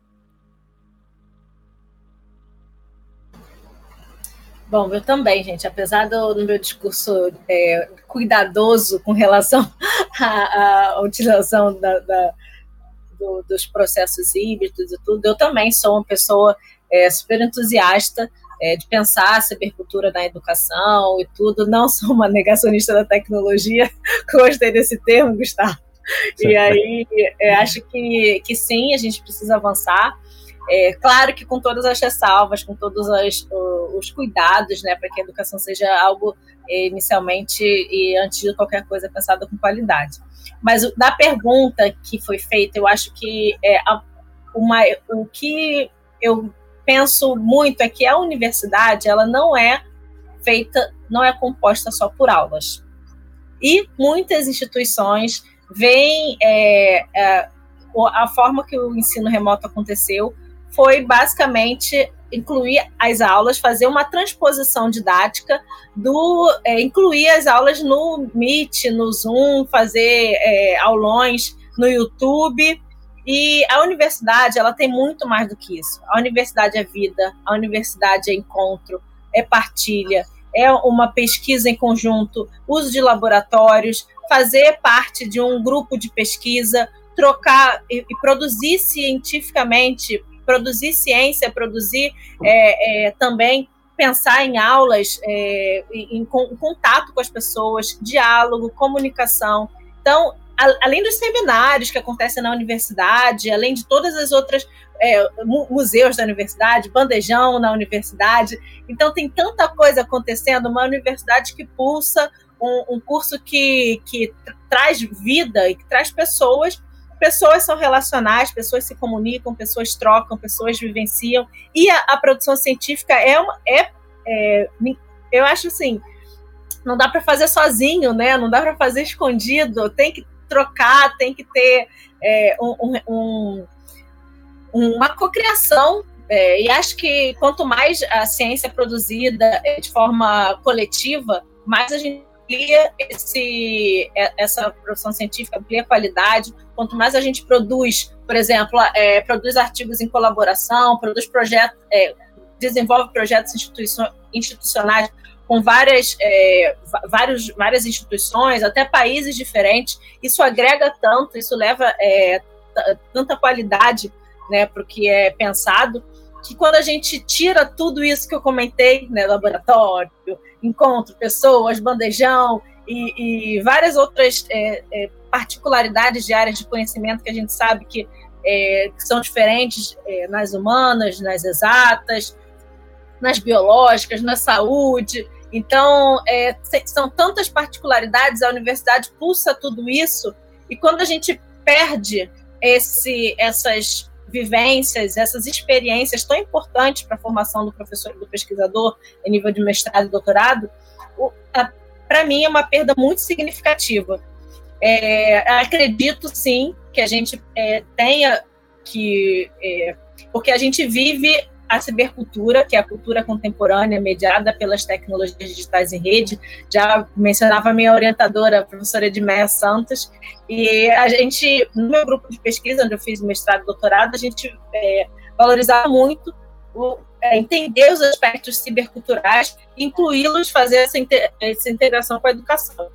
Bom, eu também, gente, apesar do, do meu discurso é, cuidadoso com relação [LAUGHS] à, à utilização da, da do, dos processos híbridos e tudo, eu também sou uma pessoa é, super entusiasta é, de pensar a cibercultura na educação e tudo. Não [LAUGHS] sou uma negacionista da tecnologia, [LAUGHS] gostei desse termo, Gustavo. E aí, é, acho que, que sim, a gente precisa avançar. É, claro que com todas as ressalvas, com todos os, os cuidados, né, para que a educação seja algo é, inicialmente e antes de qualquer coisa pensada com qualidade. Mas da pergunta que foi feita, eu acho que é uma, o que eu penso muito é que a universidade ela não é feita, não é composta só por aulas. E muitas instituições veem é, é, a forma que o ensino remoto aconteceu foi basicamente incluir as aulas, fazer uma transposição didática do é, incluir as aulas no Meet, no Zoom, fazer é, aulões no YouTube. E a universidade, ela tem muito mais do que isso. A universidade é vida, a universidade é encontro, é partilha, é uma pesquisa em conjunto, uso de laboratórios, fazer parte de um grupo de pesquisa, trocar e, e produzir cientificamente produzir ciência, produzir é, é, também pensar em aulas, é, em, em, contato com as pessoas, diálogo, comunicação. Então, a, além dos seminários que acontecem na universidade, além de todas as outras é, museus da universidade, bandejão na universidade, então tem tanta coisa acontecendo, uma universidade que pulsa um, um curso que, que traz vida e que traz pessoas pessoas são relacionais, pessoas se comunicam, pessoas trocam, pessoas vivenciam. E a, a produção científica é, uma, é, é, eu acho assim, não dá para fazer sozinho, né? Não dá para fazer escondido. Tem que trocar, tem que ter é, um, um, uma cocriação. É, e acho que quanto mais a ciência é produzida de forma coletiva, mais a gente amplia esse, é, essa produção científica, amplia a qualidade. Quanto mais a gente produz, por exemplo, é, produz artigos em colaboração, produz projetos, é, desenvolve projetos institucionais com várias, é, vários, várias instituições, até países diferentes, isso agrega tanto, isso leva é, tanta qualidade né, para o que é pensado que quando a gente tira tudo isso que eu comentei, né, laboratório, encontro, pessoas, bandejão e, e várias outras é, é, particularidades de áreas de conhecimento que a gente sabe que, é, que são diferentes é, nas humanas, nas exatas, nas biológicas, na saúde. Então, é, são tantas particularidades, a universidade pulsa tudo isso, e quando a gente perde esse, essas vivências, essas experiências tão importantes para a formação do professor e do pesquisador em nível de mestrado e doutorado, para mim é uma perda muito significativa. É, acredito sim que a gente é, tenha que. É, porque a gente vive a cibercultura, que é a cultura contemporânea mediada pelas tecnologias digitais em rede. Já mencionava a minha orientadora, a professora Edmeia Santos, e a gente, no meu grupo de pesquisa, onde eu fiz mestrado e doutorado, a gente é, valorizava muito o, é, entender os aspectos ciberculturais, incluí-los, fazer essa, essa integração com a educação.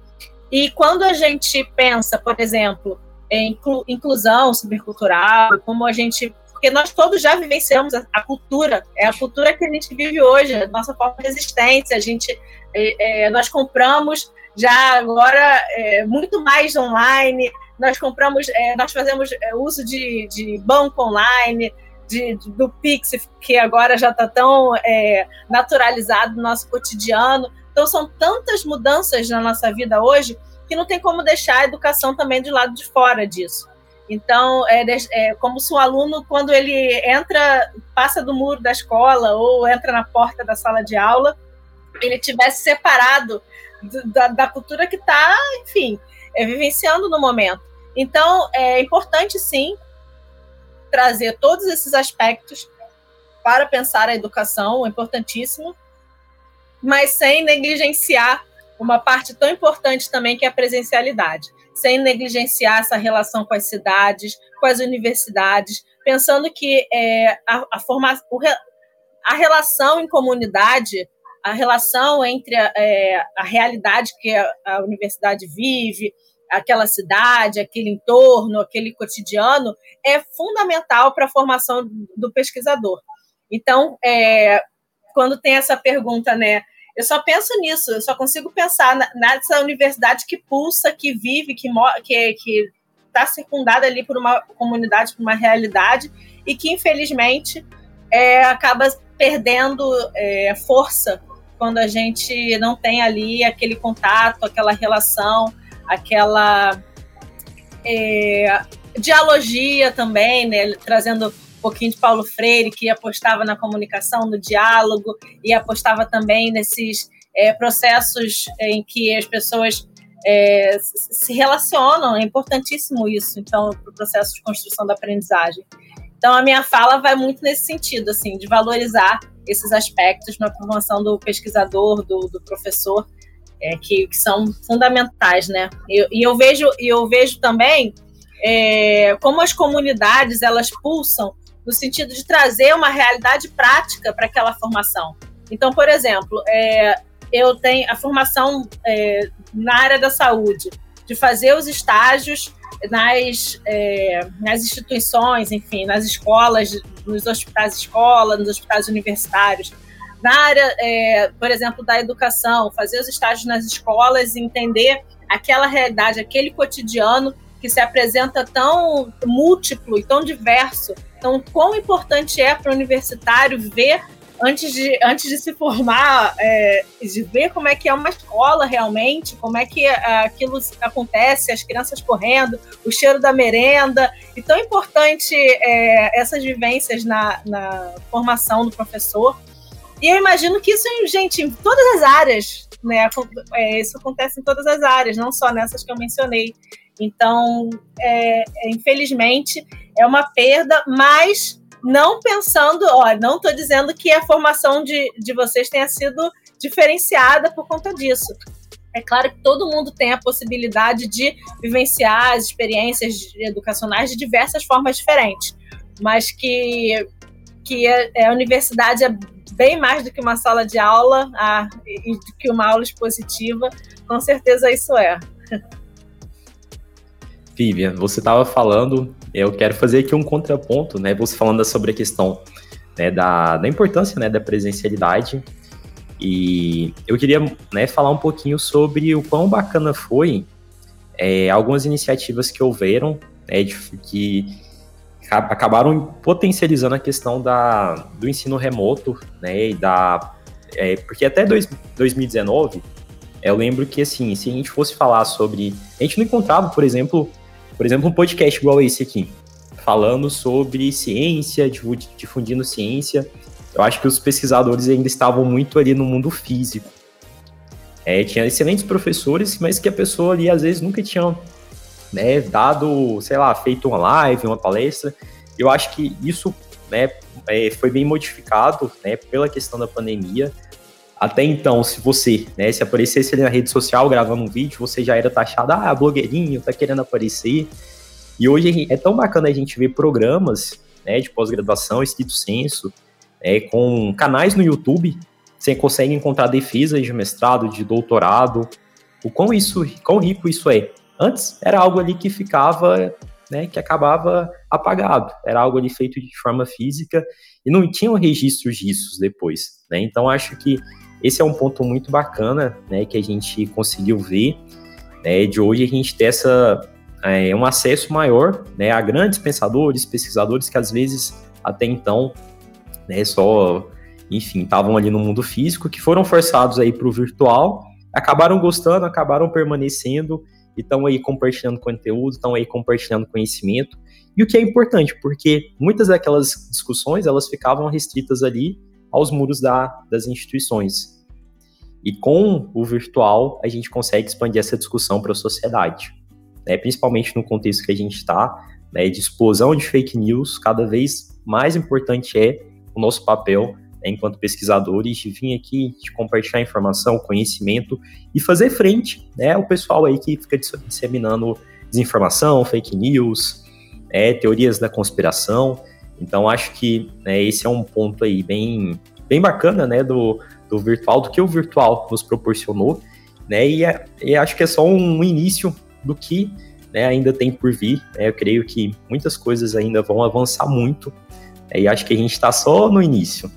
E quando a gente pensa, por exemplo, em inclusão cibercultural, como a gente. Porque nós todos já vivenciamos a, a, cultura, é a cultura que a gente vive hoje, a nossa forma de resistência, a gente. É, é, nós compramos já agora é, muito mais online, nós compramos, é, nós fazemos é, uso de, de banco online, de, do Pix, que agora já está tão é, naturalizado no nosso cotidiano. Então, são tantas mudanças na nossa vida hoje que não tem como deixar a educação também de lado de fora disso. Então, é, é, como se um aluno, quando ele entra, passa do muro da escola ou entra na porta da sala de aula, ele tivesse separado da, da cultura que está, enfim, é, vivenciando no momento. Então, é importante, sim, trazer todos esses aspectos para pensar a educação, é importantíssimo, mas sem negligenciar uma parte tão importante também que é a presencialidade, sem negligenciar essa relação com as cidades, com as universidades, pensando que é, a, a, a relação em comunidade, a relação entre a, é, a realidade que a, a universidade vive, aquela cidade, aquele entorno, aquele cotidiano, é fundamental para a formação do pesquisador. Então, é, quando tem essa pergunta, né? Eu só penso nisso, eu só consigo pensar nessa universidade que pulsa, que vive, que que que está circundada ali por uma comunidade, por uma realidade e que infelizmente é, acaba perdendo é, força quando a gente não tem ali aquele contato, aquela relação, aquela é, dialogia também, né, trazendo um pouquinho de Paulo Freire, que apostava na comunicação, no diálogo, e apostava também nesses é, processos em que as pessoas é, se relacionam, é importantíssimo isso, então, para o processo de construção da aprendizagem. Então, a minha fala vai muito nesse sentido, assim, de valorizar esses aspectos na formação do pesquisador, do, do professor, é, que, que, são fundamentais, né? E, e, eu vejo eu vejo também como as comunidades elas pulsam no sentido de trazer uma realidade prática para aquela formação. Então, por exemplo, é, eu tenho a formação é, na área da saúde, de fazer os estágios nas, é, nas instituições, enfim, nas escolas, nos hospitais escola, nos hospitais universitários, na área, é, por exemplo, da educação, fazer os estágios nas escolas e entender aquela realidade, aquele cotidiano que se apresenta tão múltiplo e tão diverso. Então, quão importante é para o universitário ver antes de, antes de se formar, é, de ver como é que é uma escola realmente, como é que é, aquilo acontece, as crianças correndo, o cheiro da merenda. E tão importante é, essas vivências na, na formação do professor. E eu imagino que isso, gente, em todas as áreas, né? É, isso acontece em todas as áreas, não só nessas que eu mencionei. Então, é, é infelizmente, é uma perda, mas não pensando, ó, não estou dizendo que a formação de, de vocês tenha sido diferenciada por conta disso. É claro que todo mundo tem a possibilidade de vivenciar as experiências educacionais de diversas formas diferentes, mas que, que a, a universidade é bem mais do que uma sala de aula ah, e do que uma aula expositiva, com certeza isso é. [LAUGHS] Vivian, você estava falando, eu quero fazer aqui um contraponto, né? Você falando sobre a questão né, da, da importância né, da presencialidade. E eu queria né, falar um pouquinho sobre o quão bacana foi é, algumas iniciativas que houveram, né, de, que acabaram potencializando a questão da, do ensino remoto, né, e da, é, porque até dois, 2019, eu lembro que, assim, se a gente fosse falar sobre, a gente não encontrava, por exemplo, por exemplo, um podcast igual esse aqui, falando sobre ciência, difundindo ciência, eu acho que os pesquisadores ainda estavam muito ali no mundo físico. É, tinha excelentes professores, mas que a pessoa ali às vezes nunca tinha né, dado, sei lá, feito uma live, uma palestra. Eu acho que isso né, é, foi bem modificado né, pela questão da pandemia. Até então, se você, né, se aparecesse ali na rede social gravando um vídeo, você já era taxado, ah, blogueirinho, tá querendo aparecer. E hoje é tão bacana a gente ver programas né, de pós-graduação, escrito senso, é, com canais no YouTube, você consegue encontrar defesas de mestrado, de doutorado, o quão isso, quão rico isso é. Antes era algo ali que ficava, né, que acabava apagado, era algo ali feito de forma física e não tinham registros disso depois, né? Então acho que esse é um ponto muito bacana, né, que a gente conseguiu ver, né, de hoje a gente ter essa é, um acesso maior, né, a grandes pensadores, pesquisadores que às vezes até então, né, só, enfim, estavam ali no mundo físico, que foram forçados aí para o virtual, acabaram gostando, acabaram permanecendo e estão aí compartilhando conteúdo, estão aí compartilhando conhecimento. E o que é importante, porque muitas daquelas discussões elas ficavam restritas ali aos muros da, das instituições. E com o virtual, a gente consegue expandir essa discussão para a sociedade. Né? Principalmente no contexto que a gente está, né, de explosão de fake news, cada vez mais importante é o nosso papel né, enquanto pesquisadores de vir aqui, de compartilhar informação, conhecimento e fazer frente né, ao pessoal aí que fica disseminando desinformação, fake news, é, teorias da conspiração. Então, acho que né, esse é um ponto aí bem, bem bacana, né, do, do virtual, do que o virtual nos proporcionou, né, e, é, e acho que é só um início do que né, ainda tem por vir. Né, eu creio que muitas coisas ainda vão avançar muito, né, e acho que a gente está só no início.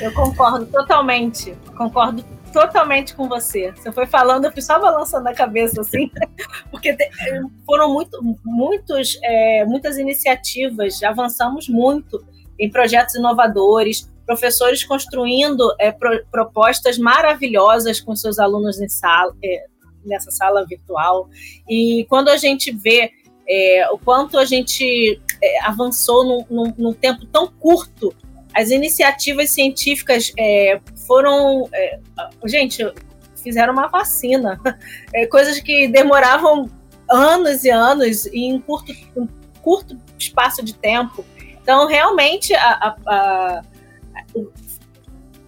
Eu concordo totalmente, concordo totalmente com você. Você foi falando, eu fui só balançando a cabeça assim, [LAUGHS] porque foram muito, muitos, é, muitas iniciativas, avançamos muito em projetos inovadores, professores construindo é, pro, propostas maravilhosas com seus alunos sala, é, nessa sala virtual. E quando a gente vê é, o quanto a gente é, avançou num, num, num tempo tão curto as iniciativas científicas é, foram. É, gente, fizeram uma vacina. [LAUGHS] É, coisas que demoravam anos e anos em curto, um curto espaço de tempo. Então, realmente, a, a, a,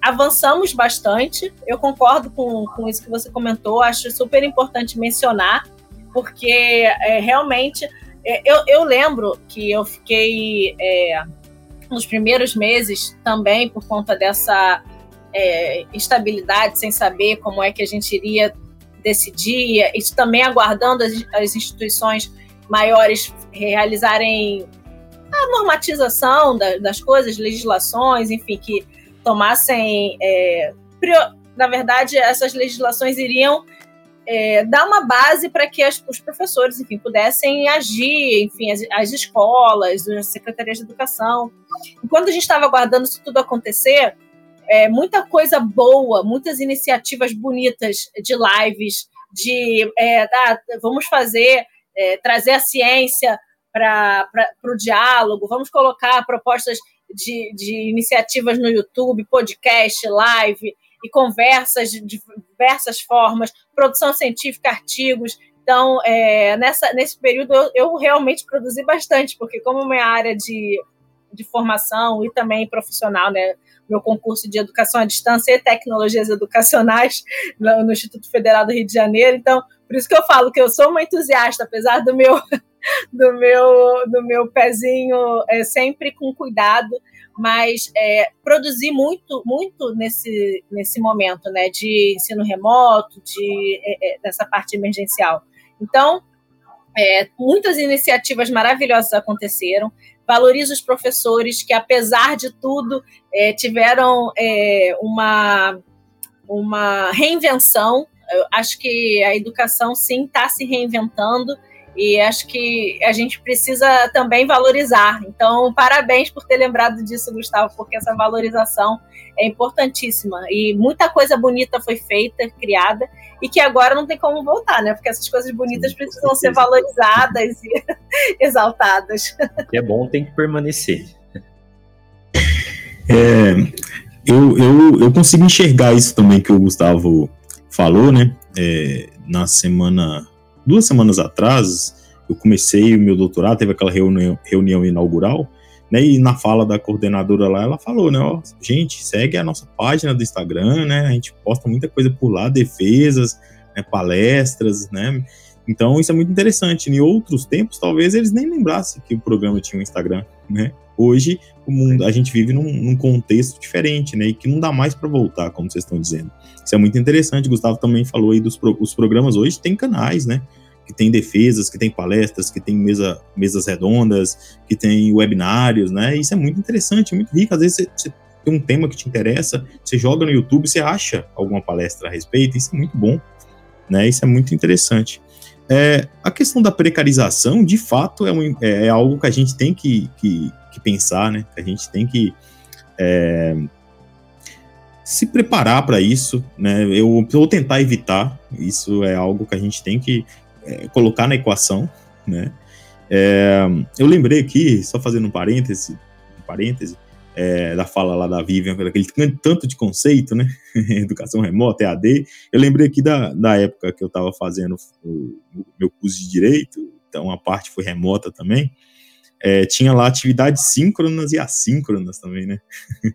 avançamos bastante. Eu concordo com, com isso que você comentou, acho super importante mencionar, porque é, realmente. É, eu, eu lembro que eu fiquei é, nos primeiros meses também por conta dessa é, instabilidade, sem saber como é que a gente iria decidir, e também aguardando as, as instituições maiores realizarem a normatização da, das coisas, legislações, enfim, que tomassem. É, na verdade, essas legislações iriam é, dar uma base para que as, os professores, enfim, pudessem agir, enfim, as, as escolas, as secretarias de educação. Enquanto a gente estava aguardando isso tudo acontecer, é, muita coisa boa, muitas iniciativas bonitas de lives, de é, vamos fazer, é, trazer a ciência para o diálogo, vamos colocar propostas de, de iniciativas no YouTube, podcast, live, e conversas de diversas formas, produção científica, artigos. Então, é, nessa, nesse período, eu, eu, realmente produzi bastante, porque como minha área de, de formação e também profissional, né, meu concurso de educação à distância e tecnologias educacionais no, Instituto Federal do Rio de Janeiro, então, por isso que eu falo que eu sou uma entusiasta, apesar do meu [LAUGHS] do meu do meu pezinho é, sempre com cuidado, mas é, produzi muito, muito nesse, nesse momento, né, de ensino remoto, de é, é dessa parte emergencial. Então, é, muitas iniciativas maravilhosas aconteceram. Valorizo os professores que, apesar de tudo, é, tiveram é, uma, uma reinvenção. Eu acho que a educação, sim, está se reinventando e acho que a gente precisa também valorizar. Então, parabéns por ter lembrado disso, Gustavo, porque essa valorização é importantíssima. E muita coisa bonita foi feita, criada, e que agora não tem como voltar, né? Porque essas coisas bonitas precisam ser valorizadas e [LAUGHS] exaltadas. O que é bom tem que permanecer. É, eu, eu, eu consigo enxergar isso também que o Gustavo falou, né? É, na semana duas semanas atrás, eu comecei o meu doutorado, teve aquela reunião, reunião inaugural, né? E na fala da coordenadora lá, ela falou, né? Ó, gente, segue a nossa página do Instagram, né? A gente posta muita coisa por lá, defesas, né, palestras, né? Então isso é muito interessante. Em outros tempos, talvez eles nem lembrassem que o programa tinha um Instagram, né? Hoje o mundo, a gente vive num, num contexto diferente, né? E que não dá mais para voltar, como vocês estão dizendo. Isso é muito interessante. O Gustavo também falou aí dos pro, os programas hoje tem canais, né? Que tem defesas, que tem palestras, que tem mesa, mesas redondas, que tem webinários, né? Isso é muito interessante, muito rico. Às vezes você, tem um tema que te interessa, você joga no YouTube, você acha alguma palestra a respeito, isso é muito bom, né? Isso é muito interessante. É, a questão da precarização, de fato, é, um, é, é algo que a gente tem que, que, que, pensar, né? A gente tem que é, se preparar para isso, né? Eu vou tentar evitar. Isso é algo que a gente tem que é, colocar na equação, né? É, eu lembrei aqui, só fazendo um parêntese, um parêntese é, da fala lá da Vivian, aquele tanto de conceito, né? [LAUGHS] Educação remota, EAD. Eu lembrei aqui da, da época que eu estava fazendo o, o, meu curso de Direito, então a parte foi remota também. É, tinha lá atividades síncronas e assíncronas também, né? [LAUGHS]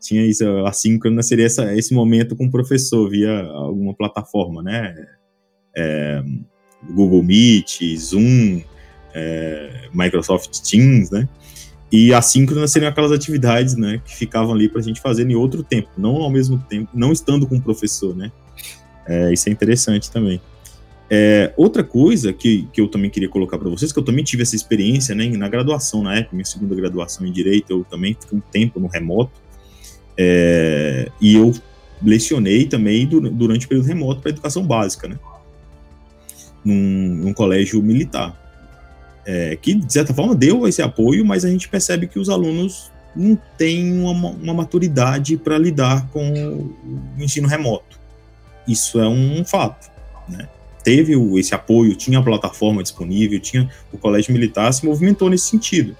tinha isso, assíncrona seria essa, esse momento com o professor via alguma plataforma, né? É, Google Meet, Zoom, é, Microsoft Teams, né? E assíncronas seriam aquelas atividades, né, que ficavam ali para a gente fazer em outro tempo, não ao mesmo tempo, não estando com o professor, né. É, isso é interessante também. É, outra coisa que, que eu também queria colocar para vocês, que eu também tive essa experiência, né, na graduação, na época, minha segunda graduação em Direito, eu também fiquei um tempo no remoto, é, e eu lecionei também durante o período remoto para educação básica, né, num, num colégio militar é, que de certa forma deu esse apoio, mas a gente percebe que os alunos não têm uma, uma maturidade para lidar com o ensino remoto. Isso é um fato. Né? Teve esse apoio, tinha a plataforma disponível, tinha o colégio militar se movimentou nesse sentido,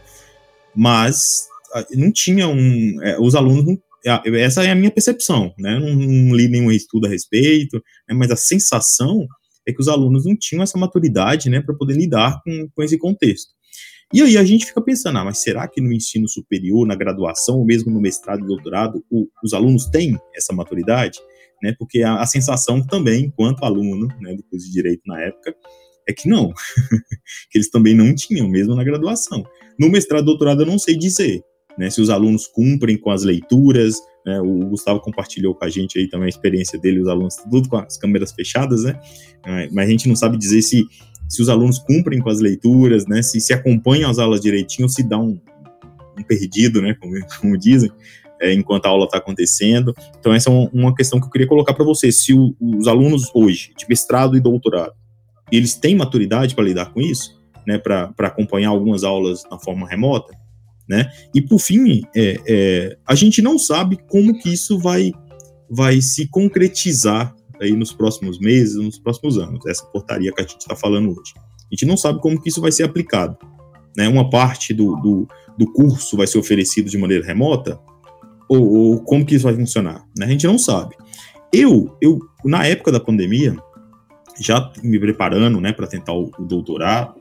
mas não tinha um, é, os alunos não, é, essa é a minha percepção, né? Não, não li nenhum estudo a respeito, né? mas a sensação é que os alunos não tinham essa maturidade, né, para poder lidar com, com esse contexto. E aí a gente fica pensando, ah, mas será que no ensino superior, na graduação, ou mesmo no mestrado e doutorado, o, os alunos têm essa maturidade? Né, porque a, a sensação também, enquanto aluno né, do curso de Direito na época, é que não, [LAUGHS] que eles também não tinham, mesmo na graduação. No mestrado e doutorado eu não sei dizer, né, se os alunos cumprem com as leituras, né, o Gustavo compartilhou com a gente aí também a experiência dele, os alunos tudo com as câmeras fechadas, né, mas a gente não sabe dizer se, se os alunos cumprem com as leituras, né, se se acompanham as aulas direitinho, se dá um, um perdido, né, como, [LAUGHS] como dizem, é, enquanto a aula está acontecendo. Então essa é uma, questão que eu queria colocar para você, se o, os alunos hoje, de mestrado e doutorado, eles têm maturidade para lidar com isso, né, para acompanhar algumas aulas na forma remota, né? E por fim, é, é, a gente não sabe como que isso vai, vai se concretizar aí nos próximos meses, nos próximos anos, essa portaria que a gente está falando hoje. A gente não sabe como que isso vai ser aplicado. Né? Uma parte do, do, do curso vai ser oferecido de maneira remota, ou, ou, como que isso vai funcionar? Né? A gente não sabe. Eu, eu, na época da pandemia, já me preparando né, para tentar o, o doutorado,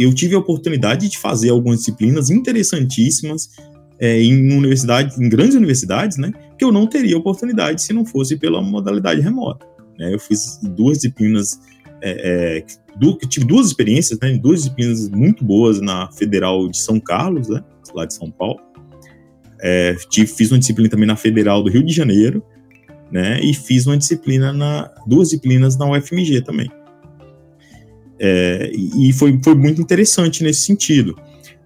eu tive a oportunidade de fazer algumas disciplinas interessantíssimas é, em universidades, em grandes universidades, né, que eu não teria oportunidade se não fosse pela modalidade remota. Né? Eu fiz duas disciplinas, é, é, tive duas experiências, né, duas disciplinas muito boas na Federal de São Carlos, né, lá de São Paulo. É, tive, fiz uma disciplina também na Federal do Rio de Janeiro, né, e fiz uma disciplina na duas disciplinas na UFMG também. É, e foi, foi muito interessante nesse sentido.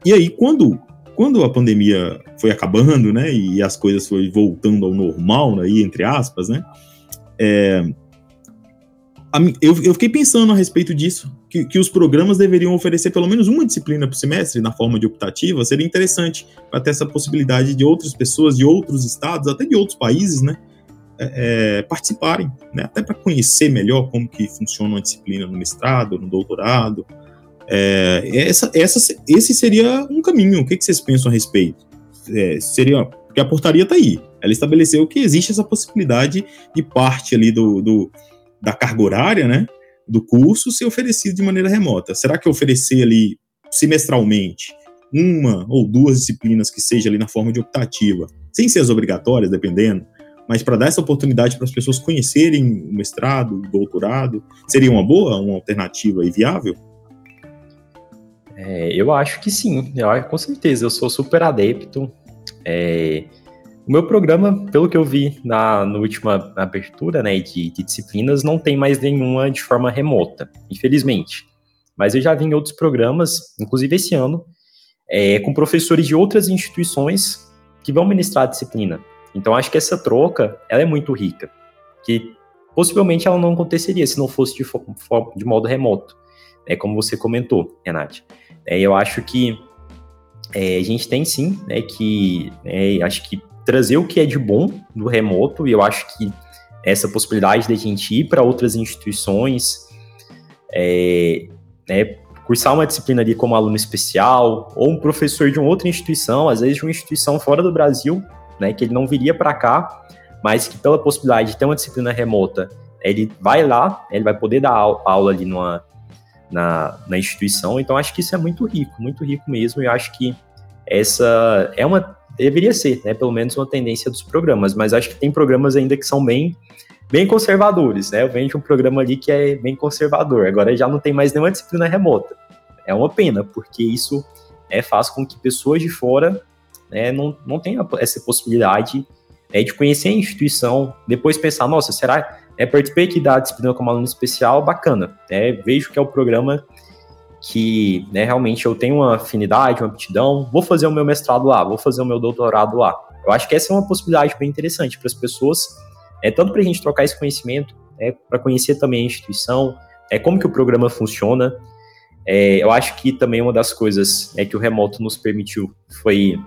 E aí, quando, quando a pandemia foi acabando, né, e as coisas foram voltando ao normal, né, entre aspas, né, é, a, eu, eu, fiquei pensando a respeito disso, que, que, os programas deveriam oferecer pelo menos uma disciplina por semestre na forma de optativa, seria interessante para ter essa possibilidade de outras pessoas, de outros estados, até de outros países, né, é, é, participarem, né, até para conhecer melhor como que funciona uma disciplina no mestrado, no doutorado. É, essa, essa, esse seria um caminho. O que, que vocês pensam a respeito? É, seria porque a portaria está aí. Ela estabeleceu que existe essa possibilidade de parte ali do, do, da carga horária, né, do curso ser oferecido de maneira remota. Será que oferecer ali semestralmente uma ou duas disciplinas que seja ali na forma de optativa, sem ser as obrigatórias, dependendo, mas para dar essa oportunidade para as pessoas conhecerem o mestrado, o doutorado, seria uma boa, uma alternativa e viável? É, eu acho que sim, eu, com certeza, eu sou super adepto. É, o meu programa, pelo que eu vi na, na última abertura né, de, de, disciplinas, não tem mais nenhuma de forma remota, infelizmente. Mas eu já vi em outros programas, inclusive esse ano, é, com professores de outras instituições que vão ministrar a disciplina. Então acho que essa troca ela é muito rica, que possivelmente ela não aconteceria se não fosse de, de modo remoto, é como você comentou, Renate. É, eu acho que é, a gente tem sim, né, que é, acho que trazer o que é de bom do remoto, e eu acho que essa possibilidade de a gente ir para outras instituições, é, né, cursar uma disciplina ali como aluno especial, ou um professor de uma outra instituição, às vezes de uma instituição fora do Brasil, né, que ele não viria para cá, mas que pela possibilidade de ter uma disciplina remota, ele vai lá, ele vai poder dar aula ali numa, na, na instituição, então acho que isso é muito rico, muito rico mesmo, e acho que essa é uma deveria ser, né, pelo menos uma tendência dos programas, mas acho que tem programas ainda que são bem bem conservadores, né? Eu venho de um programa ali que é bem conservador. Agora já não tem mais nenhuma disciplina remota. É uma pena, porque isso é, faz com que pessoas de fora né, não, não tenham essa possibilidade é, de conhecer a instituição, depois pensar, nossa, será é, participei aqui da disciplina como aluno especial, bacana. É, vejo que é o programa que né, realmente eu tenho uma afinidade, uma aptidão, vou fazer o meu mestrado lá, vou fazer o meu doutorado lá. Eu acho que essa é uma possibilidade bem interessante para as pessoas, é tanto para a gente trocar esse conhecimento, é, para conhecer também a instituição, é como que o programa funciona. É, eu acho que também uma das coisas é que o remoto nos permitiu foi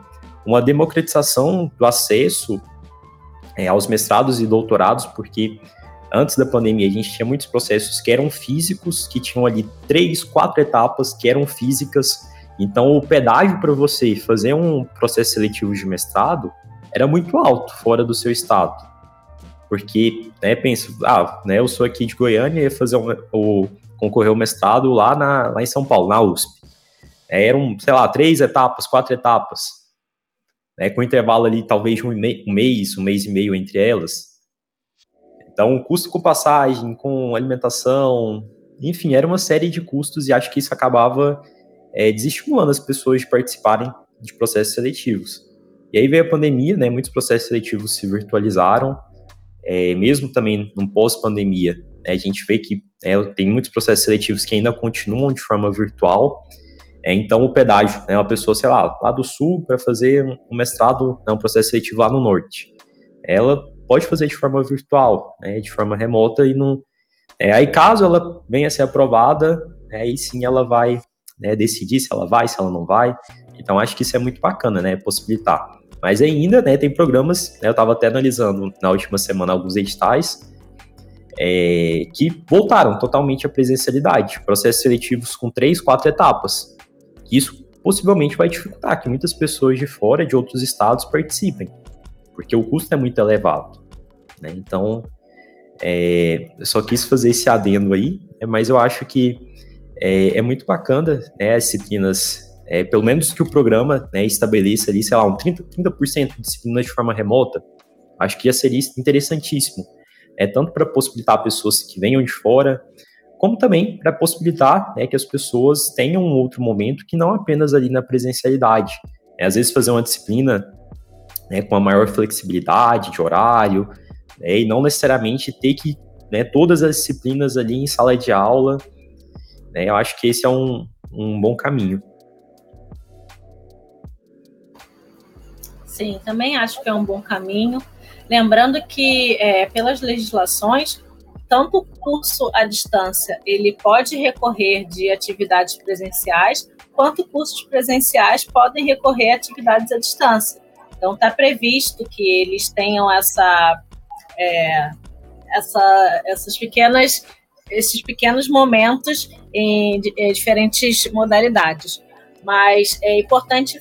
uma democratização do acesso é, aos mestrados e doutorados, porque antes da pandemia, a gente tinha muitos processos que eram físicos, que tinham ali três, quatro etapas que eram físicas. Então, o pedágio para você fazer um processo seletivo de mestrado era muito alto, fora do seu estado. Porque, né, penso, ah, né, eu sou aqui de Goiânia e fazer um, concorrer ao mestrado lá, na, lá em São Paulo, na USP. É, eram, sei lá, três etapas, quatro etapas. Né, com intervalo ali, talvez um, um mês, um mês e meio entre elas. Então, custo com passagem, com alimentação, enfim, era uma série de custos e acho que isso acabava é, desestimulando as pessoas de participarem de processos seletivos. E aí veio a pandemia, né? Muitos processos seletivos se virtualizaram, é, mesmo também no pós-pandemia. Né, a gente vê que é, tem muitos processos seletivos que ainda continuam de forma virtual. É, então, o pedágio, né? Uma pessoa, sei lá, lá do sul para fazer um mestrado, né, um processo seletivo lá no norte. Ela pode fazer de forma virtual, né, de forma remota e não. É, aí caso ela venha a ser aprovada, né, aí sim ela vai né, decidir se ela vai, se ela não vai. Então acho que isso é muito bacana, né, possibilitar. Mas ainda, né, tem programas, né, eu estava até analisando na última semana alguns editais é, que voltaram totalmente à presencialidade, processos seletivos com três, quatro etapas. Isso possivelmente vai dificultar que muitas pessoas de fora, de outros estados, participem porque o custo é muito elevado. Né? Então, é, eu só quis fazer esse adendo aí, né? mas eu acho que é, é muito bacana né, as disciplinas, é, pelo menos que o programa né, estabeleça ali, sei lá, um 30%, 30 de disciplinas de forma remota, acho que já seria interessantíssimo. É, tanto para possibilitar pessoas que venham de fora, como também para possibilitar né, que as pessoas tenham um outro momento que não apenas ali na presencialidade. É, às vezes fazer uma disciplina né, com a maior flexibilidade de horário, né, e não necessariamente ter que né, todas as disciplinas ali em sala de aula. Né, eu acho que esse é um, um bom caminho. Sim, também acho que é um bom caminho. Lembrando que, é, pelas legislações, tanto o curso à distância ele pode recorrer de atividades presenciais, quanto cursos presenciais podem recorrer a atividades à distância. Então, está previsto que eles tenham essa, é, essa, essas pequenas, esses pequenos momentos em, em diferentes modalidades. Mas é importante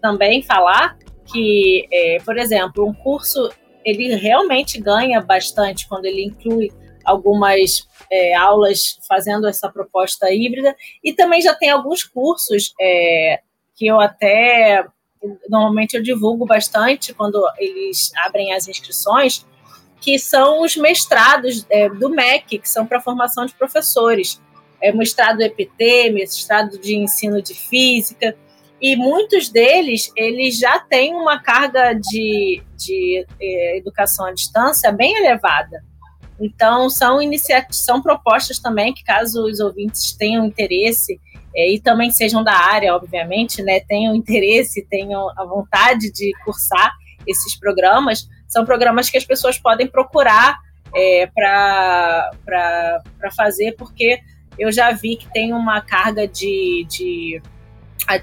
também falar que, é, por exemplo, um curso ele realmente ganha bastante quando ele inclui algumas é, aulas fazendo essa proposta híbrida e também já tem alguns cursos é, que eu até normalmente eu divulgo bastante quando eles abrem as inscrições, que são os mestrados é, do MEC, que são para formação de professores. É, mestrado EPT, mestrado de ensino de física, e muitos deles eles já têm uma carga de, de é, educação à distância bem elevada. Então, são são propostas também que, caso os ouvintes tenham interesse, é, e também sejam da área, obviamente, né, tenham interesse, tenham a vontade de cursar esses programas, são programas que as pessoas podem procurar é, para fazer, porque eu já vi que tem uma carga de, de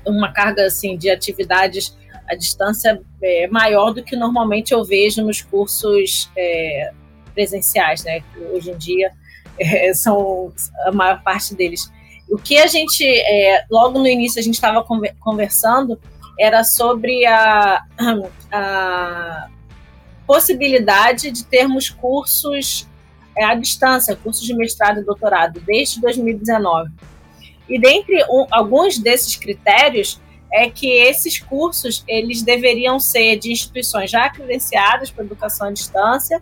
uma carga assim de atividades à distância é, maior do que normalmente eu vejo nos cursos é, presenciais, né? Hoje em dia é, são a maior parte deles. O que a gente, é, logo no início, a gente estava conversando era sobre a, a, possibilidade de termos cursos é, à distância, cursos de mestrado e doutorado, desde 2019. E dentre um, alguns desses critérios é que esses cursos eles deveriam ser de instituições já credenciadas para educação à distância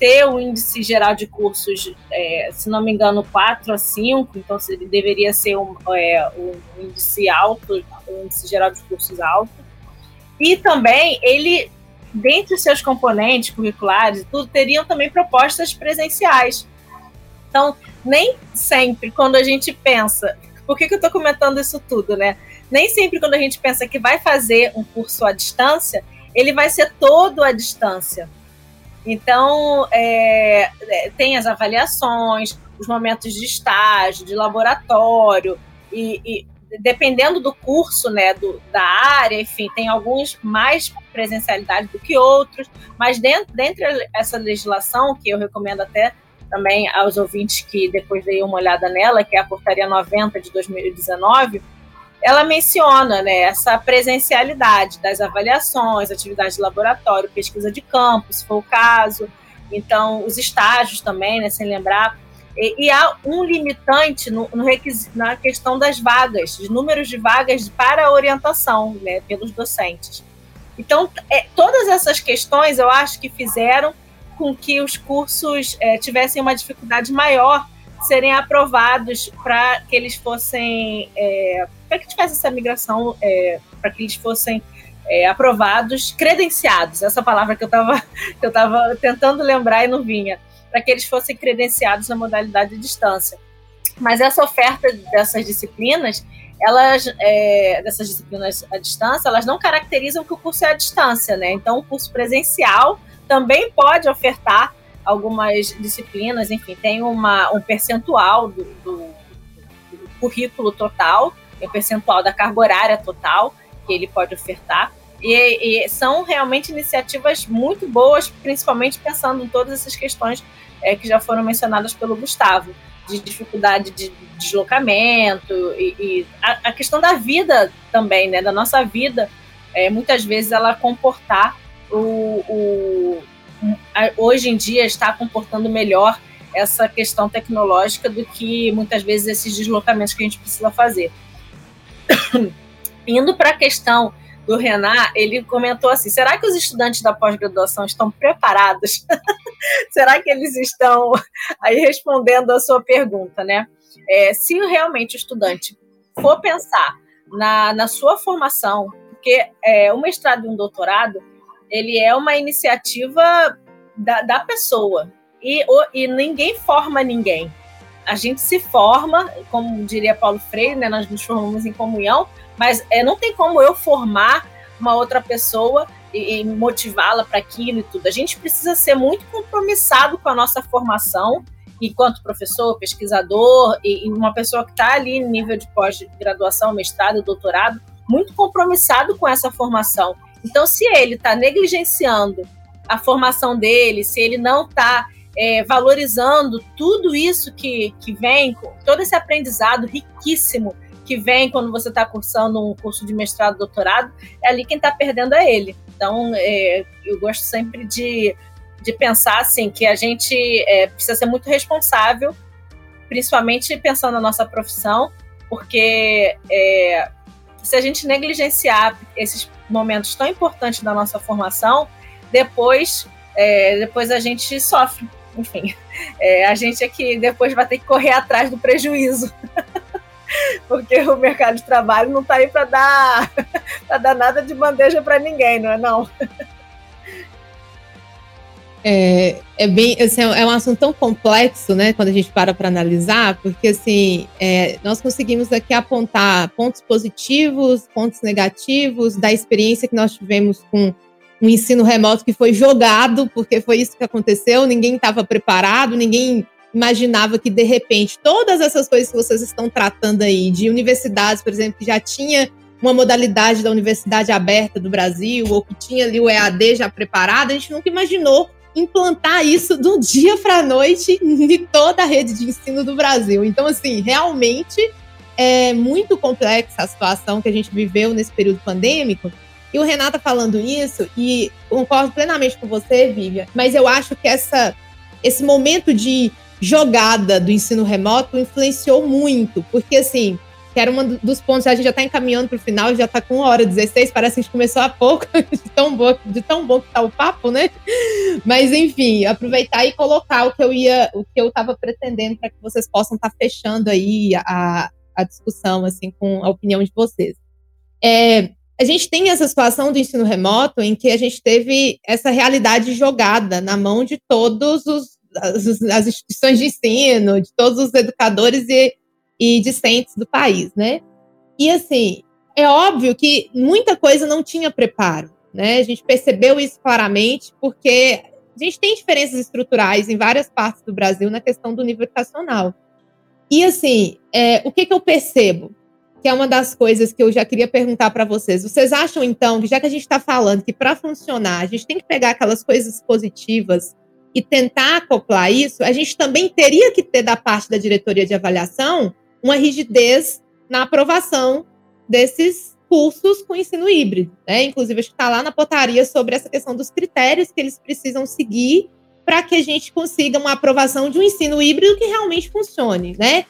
ter o índice geral de cursos, é, se não me engano, 4 a 5, então ele deveria ser um, é, um índice alto, um índice geral de cursos alto. E também ele, dentre os seus componentes curriculares, tudo, teriam também propostas presenciais. Então, nem sempre quando a gente pensa, por que, que eu estou comentando isso tudo, né? Nem sempre quando a gente pensa que vai fazer um curso à distância, ele vai ser todo à distância então, é, é, tem as avaliações, os momentos de estágio, de laboratório, e, e dependendo do curso, né, do, da área, enfim, tem alguns mais presencialidade do que outros, mas dentro, dentro dessa legislação, que eu recomendo até também aos ouvintes que depois deem uma olhada nela, que é a Portaria 90 de 2019, ela menciona né, essa presencialidade das avaliações, atividades de laboratório, pesquisa de campo, se for o caso, então os estágios também, né, sem lembrar. E, e há um limitante no, no na questão das vagas, de números de vagas para a orientação né, pelos docentes. Então, é, todas essas questões eu acho que fizeram com que os cursos é, tivessem uma dificuldade maior serem aprovados para que eles fossem é, para que tivesse essa migração, é, para que eles fossem é, aprovados, credenciados, essa palavra que eu estava [LAUGHS] que eu tava tentando lembrar e não vinha, para que eles fossem credenciados na modalidade de distância. Mas essa oferta dessas disciplinas, elas, é, dessas disciplinas à distância, elas não caracterizam que o curso é à distância, né? Então, o curso presencial também pode ofertar algumas disciplinas, enfim, tem uma, um percentual do, do, do currículo total o percentual da carga horária total que ele pode ofertar. E, e, são realmente iniciativas muito boas, principalmente pensando em todas essas questões é, que já foram mencionadas pelo Gustavo, de dificuldade de deslocamento e, e a, a, questão da vida também, né, da nossa vida, é, muitas vezes ela comportar o, o hoje em dia está comportando melhor essa questão tecnológica do que muitas vezes esses deslocamentos que a gente precisa fazer. [COUGHS] Indo para a questão do Renan, ele comentou assim: será que os estudantes da pós-graduação estão preparados? [LAUGHS] será que eles estão [LAUGHS] aí respondendo a sua pergunta, né? É, se realmente o estudante for pensar na, na sua formação, porque é, o mestrado e um doutorado ele é uma iniciativa da, da pessoa e, o, e ninguém forma ninguém a gente se forma, como diria Paulo Freire, né, nós nos formamos em comunhão, mas é, não tem como eu formar uma outra pessoa e, e motivá-la para aquilo e tudo. A gente precisa ser muito compromissado com a nossa formação, enquanto professor, pesquisador e, e uma pessoa que está ali em nível de pós-graduação, mestrado, doutorado, muito compromissado com essa formação. Então, se ele está negligenciando a formação dele, se ele não está é, valorizando tudo isso que, que vem, todo esse aprendizado riquíssimo que vem quando você está cursando um curso de mestrado, doutorado, é ali quem está perdendo é ele. Então, é, eu gosto sempre de, de pensar assim que a gente é, precisa ser muito responsável, principalmente pensando na nossa profissão, porque é, se a gente negligenciar esses momentos tão importantes da nossa formação, depois é, depois a gente sofre. Enfim, é, a gente é que depois vai ter que correr atrás do prejuízo. [LAUGHS] Porque o mercado de trabalho não está aí para dar, [LAUGHS] dar nada de bandeja para ninguém, não é não? É, é bem, assim, é um assunto tão complexo, né, quando a gente para para analisar, porque assim, é, nós conseguimos aqui apontar pontos positivos, pontos negativos da experiência que nós tivemos com um ensino remoto que foi jogado, porque foi isso que aconteceu, ninguém estava preparado, ninguém imaginava que de repente todas essas coisas que vocês estão tratando aí, de universidades, por exemplo, que já tinha uma modalidade da universidade aberta do Brasil, ou que tinha ali o EAD já preparado, a gente nunca imaginou implantar isso do dia para a noite em toda a rede de ensino do Brasil. Então, assim, realmente é muito complexa a situação que a gente viveu nesse período pandêmico. E o Renata falando isso, e concordo plenamente com você, Vivian, mas eu acho que essa, esse momento de jogada do ensino remoto influenciou muito, porque assim, que era um dos pontos, a gente já está encaminhando para o final, já está com uma hora 16, parece que a gente começou há pouco, [LAUGHS] de tão, bom, de tão bom que está o papo, né? Mas enfim, aproveitar e colocar o que eu ia, o que eu estava pretendendo para que vocês possam estar tá fechando aí a, a discussão, assim, com a opinião de vocês. É, a gente tem essa situação do ensino remoto em que a gente teve essa realidade jogada na mão de todos os as, as instituições de ensino, de todos os educadores e e discentes do país, né? E assim, é óbvio que muita coisa não tinha preparo, né? A gente percebeu isso claramente porque a gente tem diferenças estruturais em várias partes do Brasil na questão do nível educacional. E assim, é, o que, que eu percebo? Que é uma das coisas que eu já queria perguntar para vocês. Vocês acham, então, que já que a gente está falando que para funcionar a gente tem que pegar aquelas coisas positivas e tentar acoplar isso, a gente também teria que ter da parte da diretoria de avaliação uma rigidez na aprovação desses cursos com ensino híbrido. Né? Inclusive, acho que está lá na portaria sobre essa questão dos critérios que eles precisam seguir para que a gente consiga uma aprovação de um ensino híbrido que realmente funcione, né?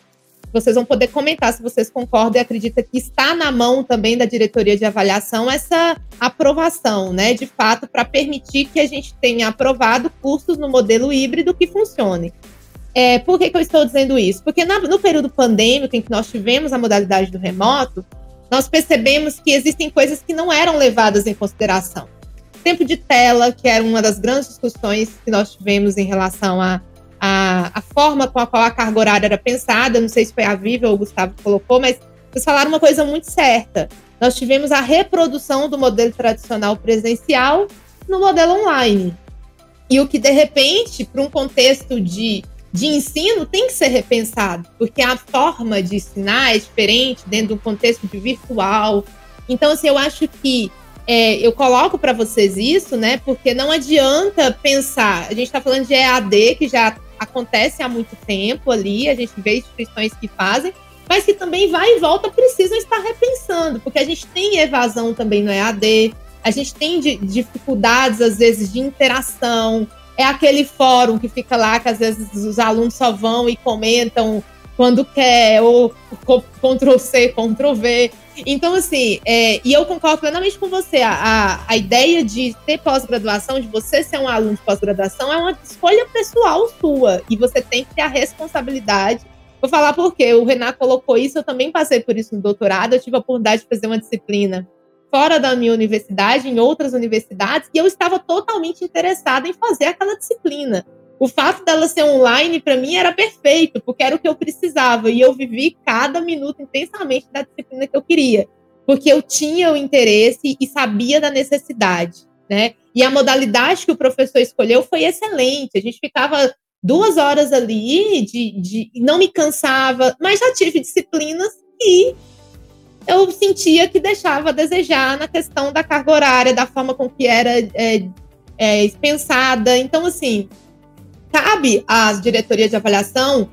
Vocês vão poder comentar se vocês concordam e acreditam que está na mão também da diretoria de avaliação essa aprovação, né? De fato, para permitir que a gente tenha aprovado cursos no modelo híbrido que funcione. É, por que, que, eu estou dizendo isso? Porque na, no período pandêmico, em que nós tivemos a modalidade do remoto, nós percebemos que existem coisas que não eram levadas em consideração. Tempo de tela, que era uma das grandes discussões que nós tivemos em relação à a, a, a, forma com a qual a carga horária era pensada, não sei se foi a Viva ou o Gustavo que colocou, mas vocês falaram uma coisa muito certa. Nós tivemos a reprodução do modelo tradicional presencial no modelo online. E o que, de repente, para um contexto de de ensino tem que ser repensado, porque a forma de ensinar é diferente dentro de um contexto de virtual. Então, assim, eu acho que é, eu coloco para vocês isso, né? Porque não adianta pensar. A gente está falando de EAD, que já acontece há muito tempo ali, a gente vê instituições que fazem, mas que também vai e volta precisam estar repensando, porque a gente tem evasão também no EAD, a gente tem dificuldades, às vezes, de interação, é aquele fórum que fica lá, que às vezes os alunos só vão e comentam quando quer, ou Ctrl C, Ctrl V. Então, assim, é, e eu concordo plenamente com você, a, a ideia de ter pós-graduação, de você ser um aluno de pós-graduação, é uma escolha pessoal sua, e você tem que ter a responsabilidade. Vou falar por quê, o Renato colocou isso, eu também passei por isso no doutorado, eu tive a oportunidade de fazer uma disciplina fora da minha universidade, em outras universidades, e eu estava totalmente interessada em fazer aquela disciplina. O fato dela ser online, para mim, era perfeito, porque era o que eu precisava, e eu vivi cada minuto intensamente da disciplina que eu queria, porque eu tinha o interesse e sabia da necessidade, né? E a modalidade que o professor escolheu foi excelente, a gente ficava duas horas ali, de, de não me cansava, mas já tive disciplinas que eu sentia que deixava a desejar na questão da carga horária, da forma com que era é, é, pensada. Então, assim, cabe às diretorias de avaliação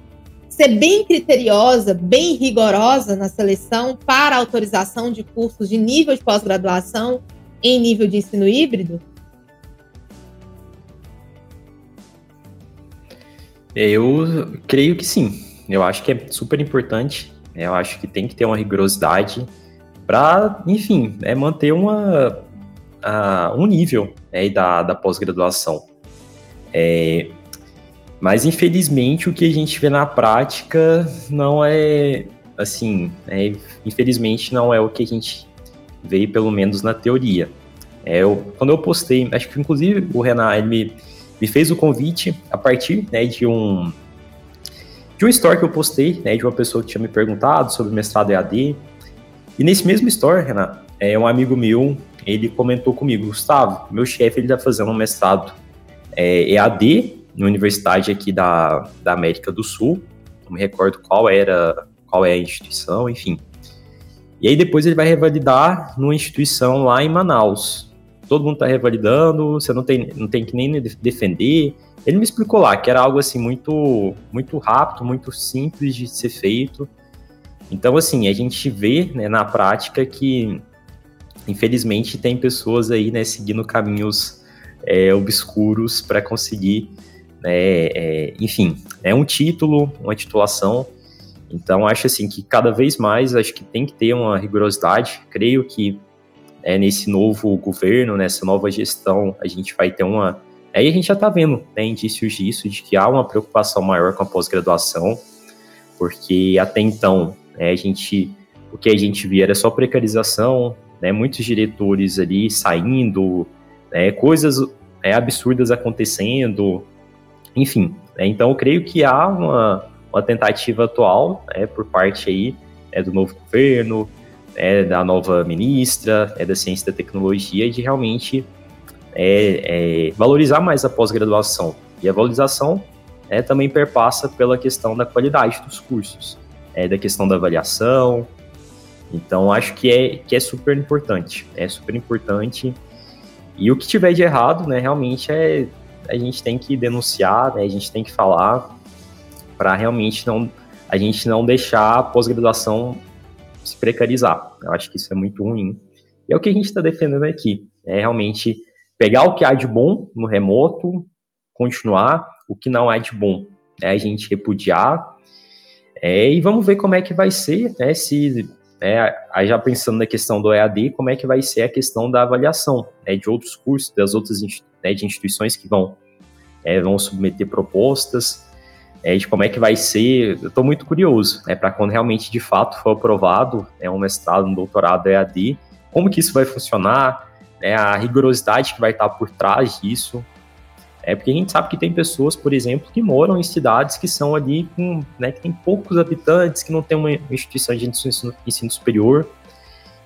ser bem criteriosa, bem rigorosa na seleção para autorização de cursos de nível de pós-graduação em nível de ensino híbrido? Eu creio que sim. Eu acho que é super importante eu acho que tem que ter uma rigorosidade para, enfim, é manter uma, um nível né, da, da pós-graduação. É, mas infelizmente o que a gente vê na prática não é assim, é, infelizmente não é o que a gente vê pelo menos na teoria. É, eu, quando eu postei, acho que inclusive o Renan ele me, me fez o convite a partir né, de um de um story que eu postei, né, de uma pessoa que tinha me perguntado sobre mestrado EAD. E nesse mesmo story, Renan, é, um amigo meu, ele comentou comigo, Gustavo, meu chefe ele tá fazendo um mestrado é, EAD na universidade aqui da, da América do Sul, não me recordo qual era, qual é a instituição, enfim. E aí depois ele vai revalidar numa instituição lá em Manaus. Todo mundo está revalidando, você não tem, não tem que nem defender. Ele me explicou lá que era algo assim muito, muito rápido, muito simples de ser feito. Então assim a gente vê né, na prática que infelizmente tem pessoas aí né, seguindo caminhos é, obscuros para conseguir né, é, enfim, é um título, uma titulação. Então, acho assim que cada vez mais acho que tem que ter uma rigorosidade. Creio que é, nesse novo governo, nessa nova gestão, a gente vai ter uma. Aí a gente já está vendo né, indícios disso, de que há uma preocupação maior com a pós-graduação, porque até então né, a gente, o que a gente via era só precarização, né, muitos diretores ali saindo, né, coisas é, absurdas acontecendo, enfim, né, então eu creio que há uma, uma tentativa atual né, por parte aí é, do novo governo, da nova ministra da Ciência e da Tecnologia, de realmente é, é valorizar mais a pós-graduação. E a valorização é, também perpassa pela questão da qualidade dos cursos, é, da questão da avaliação. Então, acho que é, que é super importante. É super importante. E o que tiver de errado, né, realmente é a gente tem que denunciar, né, a gente tem que falar para realmente não a gente não deixar a pós-graduação se precarizar. Eu acho que isso é muito ruim. E é o que a gente está defendendo aqui, é realmente pegar o que há de bom no remoto, continuar o que não há de bom, é a gente repudiar é, e vamos ver como é que vai ser, né, se é, aí já pensando na questão do EAD, como é que vai ser a questão da avaliação né, de outros cursos, das outras né, de instituições que vão, é, vão submeter propostas, é, de como é que vai ser. Eu estou muito curioso né, para quando realmente de fato for aprovado é, um mestrado, um doutorado EAD, como que isso vai funcionar, né, a rigorosidade que vai estar por trás disso. É porque a gente sabe que tem pessoas, por exemplo, que moram em cidades que são ali com, né, que tem poucos habitantes, que não tem uma instituição de ensino, ensino superior,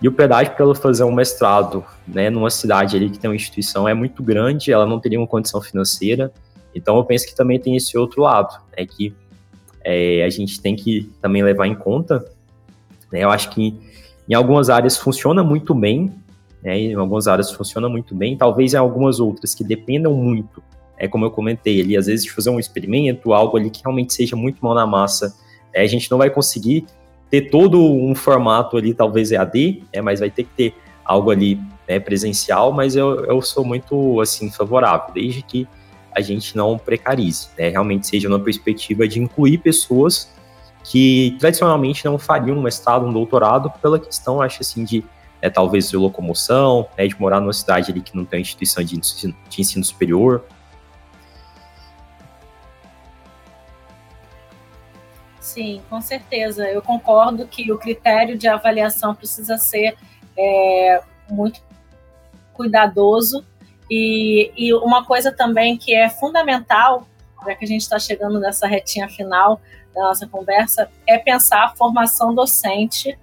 e o pedágio para ela fazer um mestrado, né, numa cidade ali que tem uma instituição é muito grande, ela não teria uma condição financeira. Então eu penso que também tem esse outro lado, né, que é, a gente tem que também levar em conta. Né, eu acho que em algumas áreas funciona muito bem, né, em algumas áreas funciona muito bem, talvez em algumas outras que dependam muito é como eu comentei ali, às vezes de fazer um experimento, algo ali que realmente seja muito mal na massa, é, a gente não vai conseguir ter todo um formato ali, talvez EAD, é, mas vai ter que ter algo ali né, presencial, mas eu, eu sou muito, assim, favorável, desde que a gente não precarize, né, realmente seja uma perspectiva de incluir pessoas que tradicionalmente não fariam um mestrado, um doutorado, pela questão, acho assim, de é, talvez de locomoção, né, de morar numa cidade ali que não tem instituição de ensino, de ensino superior, Sim, com certeza. Eu concordo que o critério de avaliação precisa ser é, muito cuidadoso. E, e, uma coisa também que é fundamental, já que a gente está chegando nessa retinha final da nossa conversa, é pensar a formação docente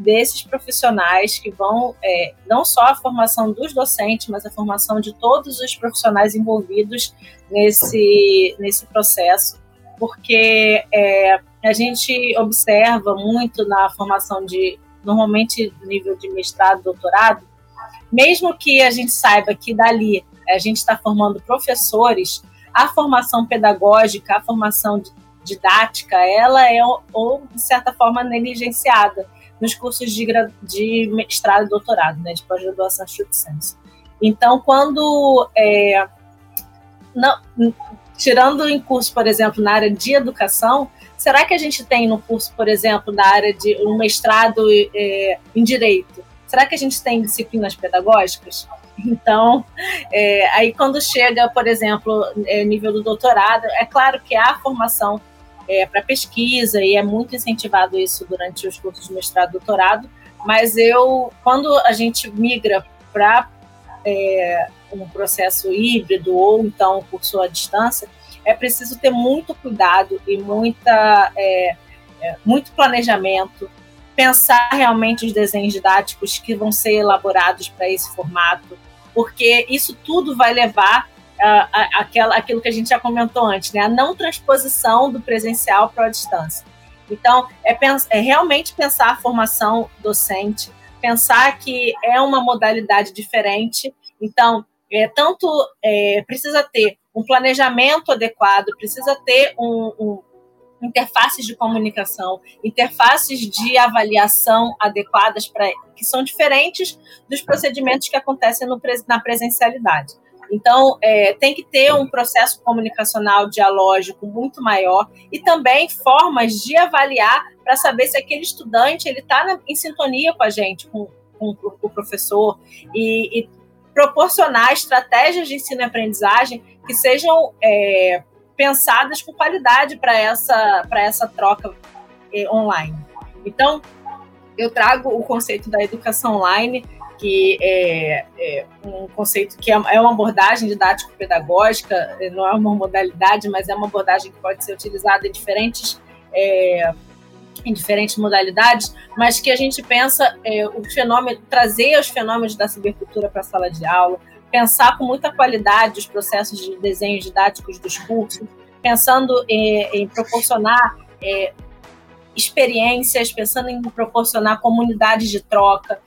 desses profissionais que vão, é, não só a formação dos docentes, mas a formação de todos os profissionais envolvidos nesse, nesse processo, porque é, a gente observa muito na formação de, normalmente, nível de mestrado, doutorado, mesmo que a gente saiba que dali a gente está formando professores, a formação pedagógica, a formação didática, ela é, ou, de certa forma, negligenciada nos cursos de, de mestrado e doutorado, né, de pós-graduação em senso. Então, quando é, não, tirando em curso, por exemplo, na área de educação, será que a gente tem no curso, por exemplo, na área de um mestrado é, em direito, será que a gente tem disciplinas pedagógicas? Então, é, aí quando chega, por exemplo, é, nível do doutorado, é claro que há formação é, para pesquisa e é muito incentivado isso durante os cursos de mestrado e doutorado, mas eu, quando a gente migra para é, um processo híbrido ou então curso à distância, é preciso ter muito cuidado e muita, é, é, muito planejamento, pensar realmente os desenhos didáticos que vão ser elaborados para esse formato, porque isso tudo vai levar aquela, aquilo que a gente já comentou antes, né? a não transposição do presencial para a distância. Então, é, é realmente pensar a formação docente, pensar que é uma modalidade diferente. Então, é, tanto é, precisa ter um planejamento adequado, precisa ter um, um, interfaces de comunicação, interfaces de avaliação adequadas para que são diferentes dos procedimentos que acontecem no, na presencialidade. Então, é, tem que ter um processo comunicacional dialógico muito maior e também formas de avaliar para saber se aquele estudante ele está em sintonia com a gente, com, com, com o professor e, e, proporcionar estratégias de ensino e aprendizagem que sejam é, pensadas com qualidade para essa, essa troca é, online. Então, eu trago o conceito da educação online que é, é, um conceito que é, é uma abordagem didático-pedagógica, é, não é uma modalidade, mas é uma abordagem que pode ser utilizada em diferentes, é, em diferentes modalidades, mas que a gente pensa é, o fenômeno, trazer os fenômenos da cibercultura para a sala de aula, pensar com muita qualidade os processos de desenho didáticos dos cursos, pensando em, em proporcionar é, experiências, pensando em proporcionar comunidades de troca,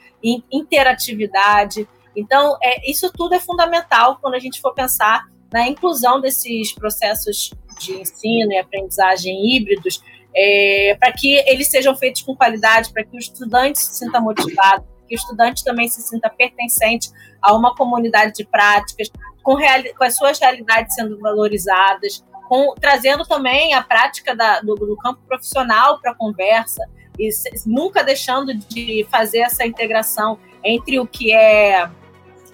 interatividade. Então, é, isso tudo é fundamental quando a gente for pensar na inclusão desses processos de ensino e aprendizagem híbridos, é, para que eles sejam feitos com qualidade, para que o estudante se sinta motivado, que o estudante também se sinta pertencente a uma comunidade de práticas, com, com as suas realidades sendo valorizadas, com, trazendo também a prática da, do, do campo profissional para a conversa e nunca deixando de fazer essa integração entre o que é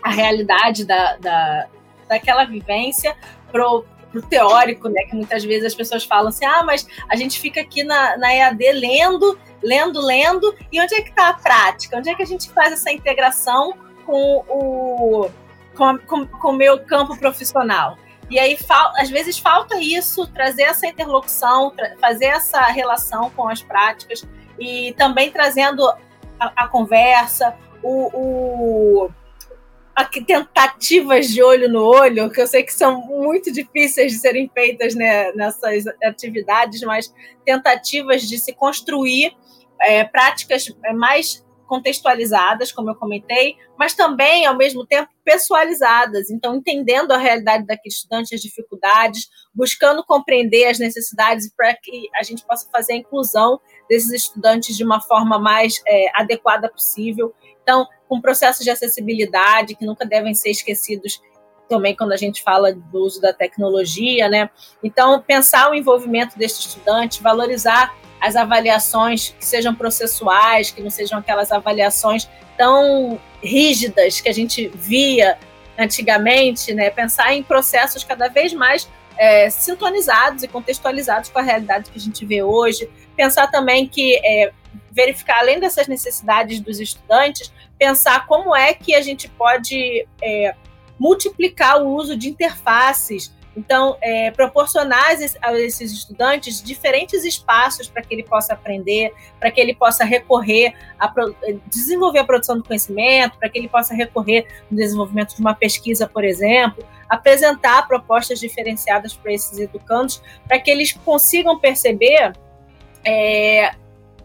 a realidade da, da, daquela vivência pro, pro teórico, né? Que muitas vezes as pessoas falam assim, ah, mas a gente fica aqui na, na EAD lendo, lendo, lendo, e onde é que está a prática? Onde é que a gente faz essa integração com o com, com, com o meu campo profissional? E aí, às vezes, falta isso, trazer essa interlocução, fazer essa relação com as práticas e também trazendo a, a conversa, o, o a, tentativas de olho no olho, que eu sei que são muito difíceis de serem feitas né, nessas atividades, mas tentativas de se construir é, práticas mais contextualizadas, como eu comentei, mas também, ao mesmo tempo, pessoalizadas. Então, entendendo a realidade daquele estudante, as dificuldades, buscando compreender as necessidades para que a gente possa fazer a inclusão desses estudantes de uma forma mais é, adequada possível. Então, com processos de acessibilidade que nunca devem ser esquecidos também quando a gente fala do uso da tecnologia, né? Então, pensar o envolvimento desse estudante, valorizar as avaliações que sejam processuais, que não sejam aquelas avaliações tão rígidas que a gente via antigamente, né? Pensar em processos cada vez mais é, sintonizados e contextualizados com a realidade que a gente vê hoje. Pensar também que é, verificar além dessas necessidades dos estudantes, pensar como é que a gente pode é, multiplicar o uso de interfaces. Então, é, proporcionar a esses estudantes diferentes espaços para que ele possa aprender, para que ele possa recorrer a desenvolver a produção do conhecimento, para que ele possa recorrer no desenvolvimento de uma pesquisa, por exemplo, apresentar propostas diferenciadas para esses educandos, para que eles consigam perceber é,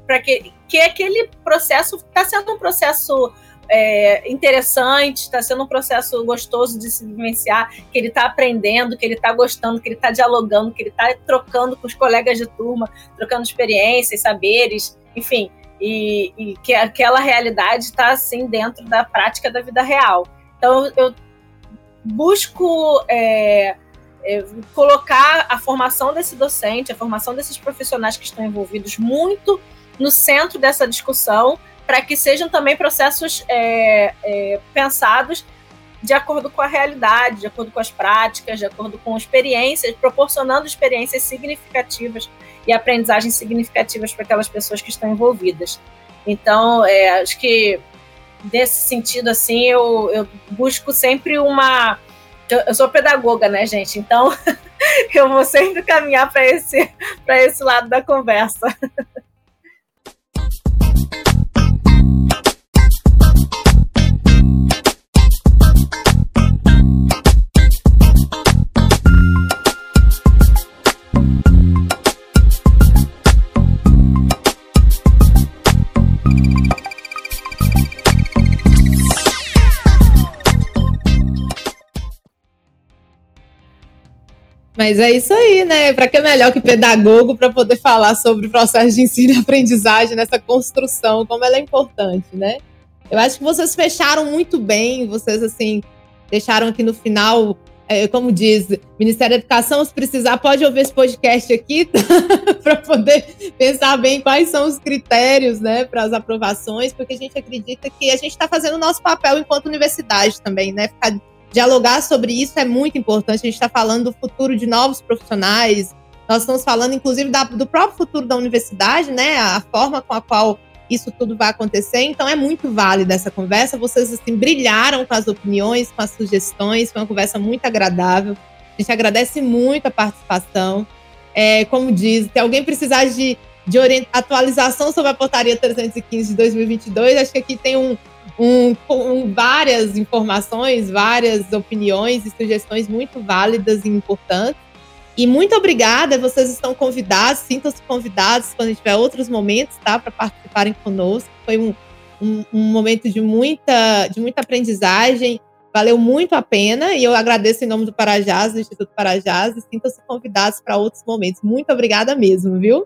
para que, que aquele processo está sendo um processo é, interessante, está sendo um processo gostoso de se vivenciar, que ele está aprendendo, que ele está gostando, que ele está dialogando, que ele está trocando com os colegas de turma, trocando experiências, saberes, enfim, e, e que aquela realidade está assim dentro da prática da vida real. Então eu busco é, é, colocar a formação desse docente, a formação desses profissionais que estão envolvidos muito no centro dessa discussão para que sejam também processos é, é, pensados de acordo com a realidade, de acordo com as práticas, de acordo com experiências, proporcionando experiências significativas e aprendizagens significativas para aquelas pessoas que estão envolvidas. Então, é, acho que nesse sentido, assim, eu, eu busco sempre uma. Eu, sou pedagoga, né, gente? Então, [LAUGHS] eu vou sempre caminhar para esse, esse lado da conversa. [LAUGHS] Mas é isso aí, né? Para que é melhor que pedagogo para poder falar sobre o processo de ensino e aprendizagem nessa construção, como ela é importante, né? Eu acho que vocês fecharam muito bem, vocês assim deixaram aqui no final, é, como diz, Ministério da Educação, se precisar pode ouvir esse podcast aqui [LAUGHS] para poder pensar bem quais são os critérios, né, para as aprovações, porque a gente acredita que a gente está fazendo o nosso papel enquanto universidade também, né? Ficar dialogar sobre isso é muito importante. A gente está falando do futuro de novos profissionais, nós estamos falando, inclusive, da, do próprio futuro da universidade, né? A forma com a qual isso tudo vai acontecer. Então, é muito válida essa conversa. Vocês, assim, brilharam com as opiniões, com as sugestões. Foi uma conversa muito agradável. A gente agradece muito a participação. É, como diz, se alguém precisar de, de atualização sobre a portaria 315 de 2022, acho que aqui tem um, um, um, várias informações, várias opiniões e sugestões muito válidas e importantes. E muito obrigada, vocês estão convidados, sintam-se convidados quando tiver outros momentos, tá? Para participarem conosco. Foi um, um, um, momento de muita, de muita aprendizagem, valeu muito a pena, e eu agradeço em nome do Parajás, do Instituto Parajás, e sintam-se convidados para outros momentos. Muito obrigada mesmo, viu?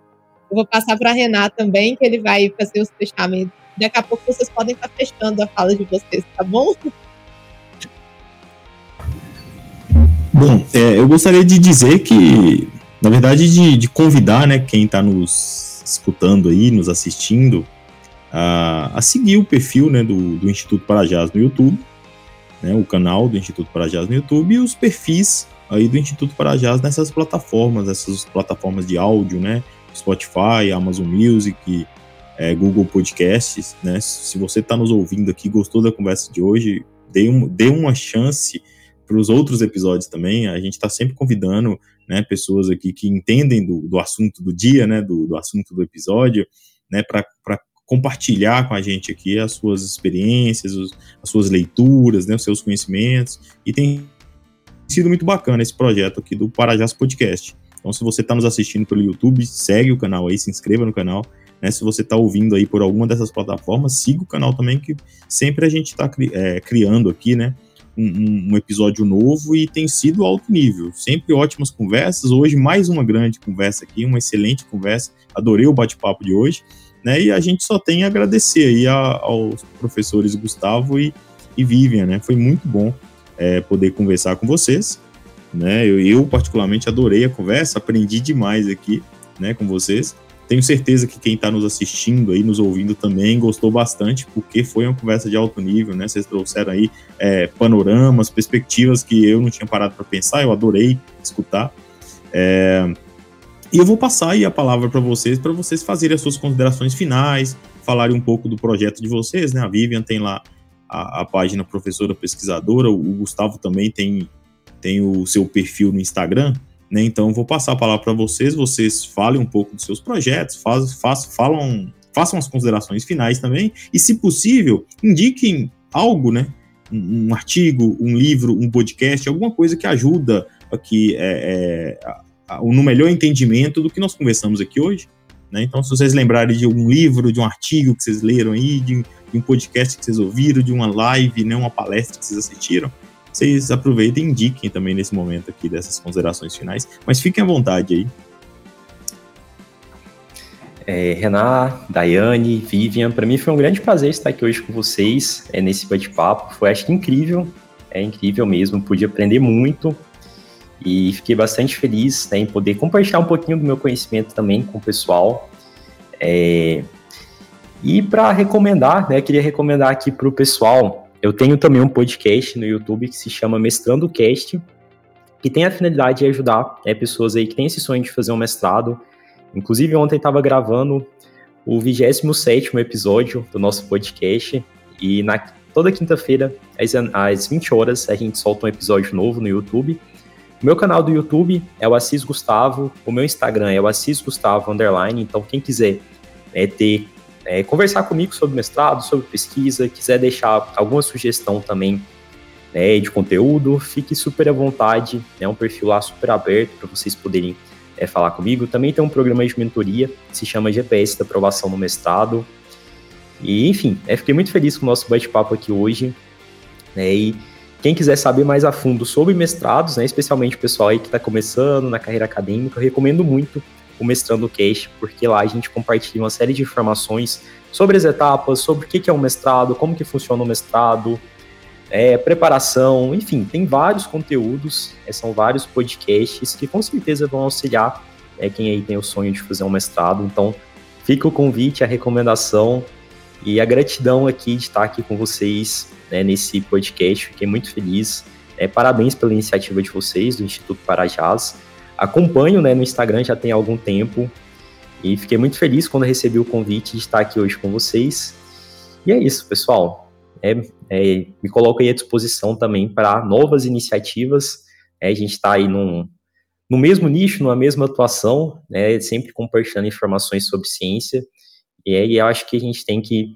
Eu vou passar para Renato também, que ele vai fazer os fechamentos Daqui a pouco vocês podem estar fechando a fala de vocês, tá bom? Bom, é, eu gostaria de dizer que, na verdade, de, de convidar né, quem está nos escutando aí, nos assistindo, a, a seguir o perfil né, do, do Instituto Parajás no YouTube, né, o canal do Instituto Parajás no YouTube e os perfis aí do Instituto Parajás nessas plataformas, essas plataformas de áudio, né, Spotify, Amazon Music, é, Google Podcasts, né? Se você está nos ouvindo aqui, gostou da conversa de hoje, dê, um, dê uma chance para os outros episódios também. A gente está sempre convidando né, pessoas aqui que entendem do, do assunto do dia, né, do, do assunto do episódio, né, para compartilhar com a gente aqui as suas experiências, os, as suas leituras, né, os seus conhecimentos. E tem sido muito bacana esse projeto aqui do Parajás Podcast. Então, se você está nos assistindo pelo YouTube, segue o canal aí, se inscreva no canal, né? Se você está ouvindo aí por alguma dessas plataformas, siga o canal também, que sempre a gente está é, criando aqui, né? Um, um, episódio novo e tem sido alto nível. Sempre ótimas conversas. Hoje, mais uma grande conversa aqui, uma excelente conversa. Adorei o bate-papo de hoje. Né? E a gente só tem a agradecer aí a, aos professores Gustavo e, e Vivian, né? Foi muito bom é, poder conversar com vocês. Né? Eu, eu, particularmente, adorei a conversa, aprendi demais aqui né, com vocês. Tenho certeza que quem está nos assistindo aí, nos ouvindo também, gostou bastante, porque foi uma conversa de alto nível, né? Vocês trouxeram aí é, panoramas, perspectivas que eu não tinha parado para pensar, eu adorei escutar. É, e eu vou passar aí a palavra para vocês, para vocês fazerem as suas considerações finais, falarem um pouco do projeto de vocês, né? A Vivian tem lá a, a página professora pesquisadora, o Gustavo também tem, tem o seu perfil no Instagram, né? Então, vou passar a palavra para vocês, vocês falem um pouco dos seus projetos, faz, faz, falam, façam as considerações finais também, e, se possível, indiquem algo, né? Um, um artigo, um livro, um podcast, alguma coisa que ajuda aqui é, é, a, a, no melhor entendimento do que nós conversamos aqui hoje. Né? Então, se vocês lembrarem de um livro, de um artigo que vocês leram aí, de, de um podcast que vocês ouviram, de uma live, né, uma palestra que vocês assistiram, vocês aproveitem e indiquem também nesse momento aqui dessas considerações finais, mas fiquem à vontade aí. É, Renan, Daiane, Vivian, para mim foi um grande prazer estar aqui hoje com vocês é, nesse bate-papo. Foi, acho que, incrível, é incrível mesmo, pude aprender muito e fiquei bastante feliz né, em poder compartilhar um pouquinho do meu conhecimento também com o pessoal. É, e para recomendar, né, queria recomendar aqui para o pessoal eu tenho também um podcast no YouTube que se chama Mestrando Cast, que tem a finalidade de ajudar né, pessoas aí que têm esse sonho de fazer um mestrado. Inclusive, ontem estava gravando o 27 episódio do nosso podcast, e na, toda quinta-feira, às, às 20 horas, a gente solta um episódio novo no YouTube. O meu canal do YouTube é o Assis Gustavo, o meu Instagram é o Assis Gustavo Underline, então quem quiser é, ter, é, conversar comigo sobre mestrado, sobre pesquisa, quiser deixar alguma sugestão também né, de conteúdo, fique super à vontade, é um perfil lá super aberto para vocês poderem é, falar comigo. Também tem um programa de mentoria que se chama GPS da aprovação no mestrado. E, enfim, é, fiquei muito feliz com o nosso bate-papo aqui hoje. Né, e quem quiser saber mais a fundo sobre mestrados, né, especialmente o pessoal aí que está começando na carreira acadêmica, eu recomendo muito o Mestrando Cast, porque lá a gente compartilha uma série de informações sobre as etapas, sobre o que é um mestrado, como que funciona o mestrado, é, preparação, enfim, tem vários conteúdos, é, são vários podcasts que com certeza vão auxiliar é, quem aí tem o sonho de fazer um mestrado. Então, fica o convite, a recomendação e a gratidão aqui de estar aqui com vocês né, nesse podcast. Fiquei muito feliz. É, parabéns pela iniciativa de vocês, do Instituto Parajás. Acompanho né, no Instagram já tem algum tempo e fiquei muito feliz quando recebi o convite de estar aqui hoje com vocês. E é isso, pessoal. É, é, me coloco aí à disposição também para novas iniciativas. É, a gente está aí num, no mesmo nicho, numa mesma atuação, né, sempre compartilhando informações sobre ciência. E aí eu acho que a gente tem que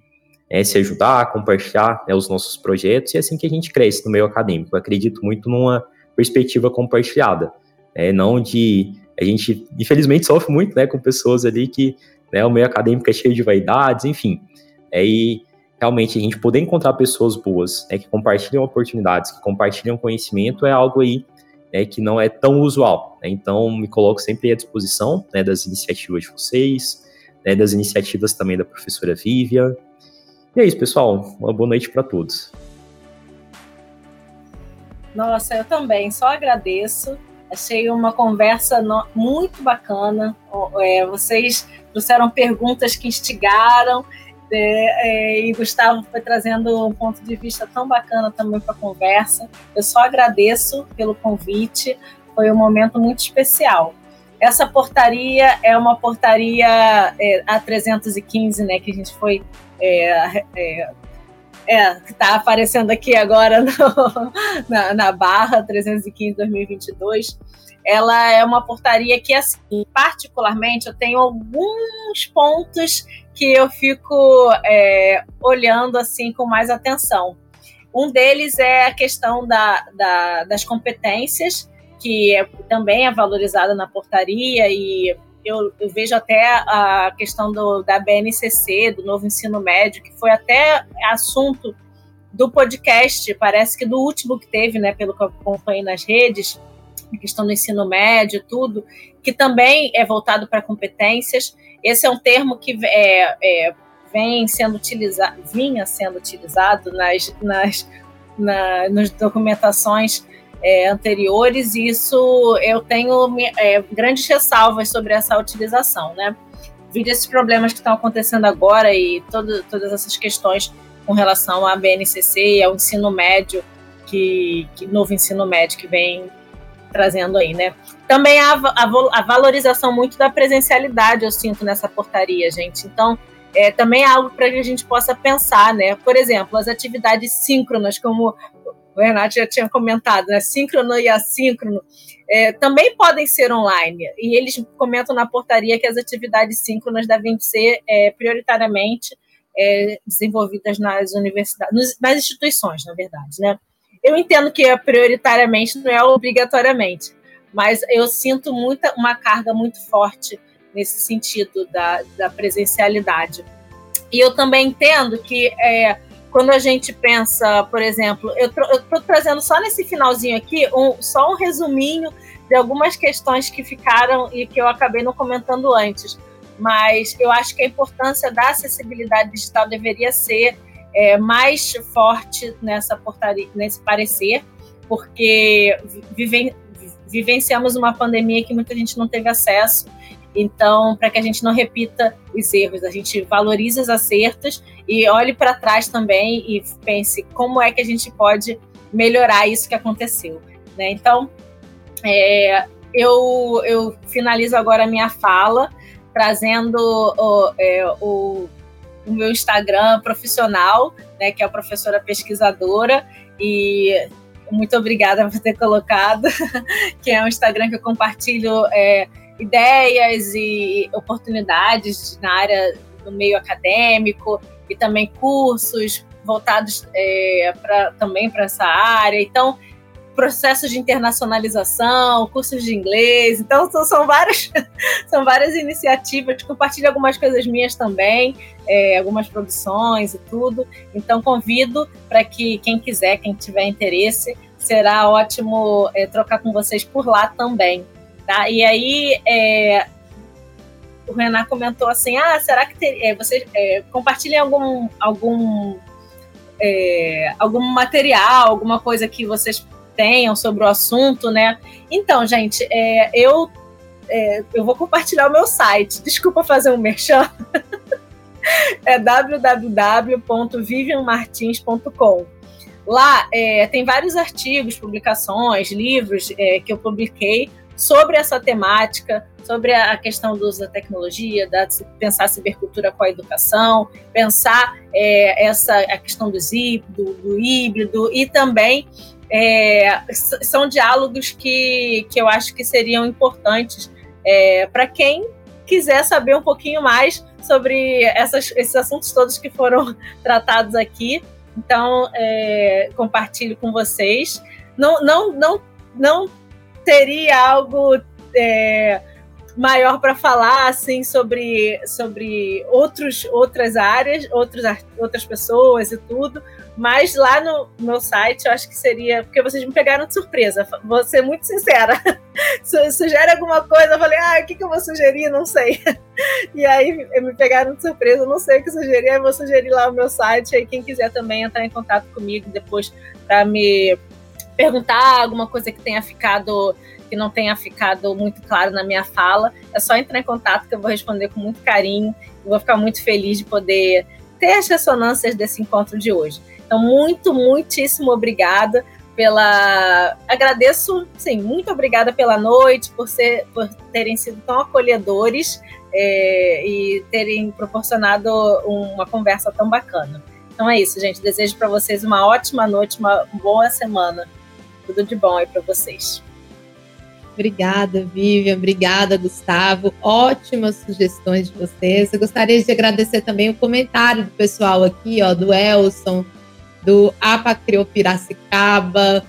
é, se ajudar, compartilhar né, os nossos projetos, e é assim que a gente cresce no meio acadêmico. Eu acredito muito numa perspectiva compartilhada, é, não de. A gente, infelizmente, sofre muito né, com pessoas ali que né, o meio acadêmico é cheio de vaidades, enfim. É, e realmente a gente poder encontrar pessoas boas né, que compartilham oportunidades, que compartilham conhecimento, é algo aí né, que não é tão usual. Né? Então, me coloco sempre à disposição né, das iniciativas de vocês, né, das iniciativas também da professora Vivian, e é isso, pessoal. Uma boa noite para todos. Nossa, eu também só agradeço. Achei uma conversa muito bacana. É, vocês trouxeram perguntas que instigaram. É, é, e Gustavo foi trazendo um ponto de vista tão bacana também para a conversa. Eu só agradeço pelo convite. Foi um momento muito especial. Essa portaria é uma portaria é, A315, né, que a gente foi é, que está aparecendo aqui agora no, [LAUGHS] na, na barra 315-2022, ela é uma portaria que, assim, particularmente, eu tenho alguns pontos que eu fico é, olhando assim com mais atenção. Um deles é a questão da, da, das competências, que é, também é valorizada na portaria e eu, eu, vejo até a questão do, da BNCC, do novo ensino médio, que foi até assunto do podcast, parece que do último que teve, né, pelo que eu acompanhei nas redes, a questão do ensino médio, tudo, que também é voltado para competências. Esse é um termo que é, é, vem sendo utilizado, vinha sendo utilizado nas, nas, na, nas documentações é, anteriores, e isso eu tenho é, grandes ressalvas sobre essa utilização, né? Vide esses problemas que estão acontecendo agora e todo, todas essas questões com relação à BNCC e ao ensino médio, que, que novo ensino médio que vem trazendo aí, né? Também a, a, a, valorização muito da presencialidade, eu sinto nessa portaria, gente. Então, é, também é algo para que a gente possa pensar, né? Por exemplo, as atividades síncronas, como o Renato já tinha comentado, né? Síncrono e assíncrono, é, também podem ser online. E eles comentam na portaria que as atividades síncronas devem ser é, prioritariamente é, desenvolvidas nas universidades, nas instituições, na verdade, né? Eu entendo que é prioritariamente, não é obrigatoriamente, mas eu sinto muita, uma carga muito forte nesse sentido da, da presencialidade. E eu também entendo que é, quando a gente pensa, por exemplo, eu estou trazendo só nesse finalzinho aqui um, só um resuminho de algumas questões que ficaram e que eu acabei não comentando antes. Mas eu acho que a importância da acessibilidade digital deveria ser é, mais forte nessa portaria, nesse parecer, porque viven, vivenciamos uma pandemia que muita gente não teve acesso Então, para que a gente não repita os erros, a gente valorize os acertos e olhe para trás também e pense como é que a gente pode melhorar isso que aconteceu. Né? Então, é, eu, eu finalizo agora a minha fala trazendo o, é, o, o, meu Instagram profissional, né, que é a professora pesquisadora, e muito obrigada por ter colocado, [LAUGHS] que é um Instagram que eu compartilho é, ideias e oportunidades na área do meio acadêmico e também cursos voltados é, pra, também para essa área. Então, processos de internacionalização, cursos de inglês. Então, são, são, várias, [LAUGHS] são várias iniciativas. Compartilho algumas coisas minhas também, é, algumas produções e tudo. Então, convido para que quem quiser, quem tiver interesse, será ótimo é, trocar com vocês por lá também. Tá? E aí, é, o Renan comentou assim: ah, será que ter, é, vocês é, compartilhem algum, algum, é, algum material, alguma coisa que vocês tenham sobre o assunto, né? Então, gente, é, eu, é, eu vou compartilhar o meu site. Desculpa fazer um merchan. [LAUGHS] é www.vivianmartins.com. Lá é, tem vários artigos, publicações, livros que eu publiquei sobre essa temática, sobre a questão do uso da tecnologia, da, pensar a cibercultura com a educação, pensar é, essa a questão do, zip, do, do híbrido e também é, são diálogos que, que eu acho que seriam importantes é, para quem quiser saber um pouquinho mais sobre essas, esses assuntos todos que foram [LAUGHS] tratados aqui. Então, é, compartilho com vocês. Não, não, não, não teria algo é, maior para falar assim sobre, sobre outros, outras áreas, outros, outras pessoas e tudo, mas lá no meu site, eu acho que seria. Porque vocês me pegaram de surpresa, vou ser muito sincera. [LAUGHS] Sugere alguma coisa, eu falei, ah, o que, que eu vou sugerir? Não sei. [LAUGHS] E aí me pegaram de surpresa, não sei o que sugerir, aí vou sugerir lá o meu site. Aí quem quiser também entrar em contato comigo depois para me perguntar alguma coisa que tenha ficado que não tenha ficado muito claro na minha fala, é só entrar em contato que eu vou responder com muito carinho e vou ficar muito feliz de poder ter as ressonâncias desse encontro de hoje. Então, muito, muitíssimo obrigada pela. Agradeço, sim, muito obrigada pela noite, por, ser, por terem sido tão acolhedores é, e terem proporcionado uma conversa tão bacana. Então é isso, gente. Desejo para vocês uma ótima noite, uma boa semana. Tudo de bom aí para vocês. Obrigada, Vivian. Obrigada, Gustavo. Ótimas sugestões de vocês. Eu gostaria de agradecer também o comentário do pessoal aqui, ó, do Elson, do Apacrio Piracicaba,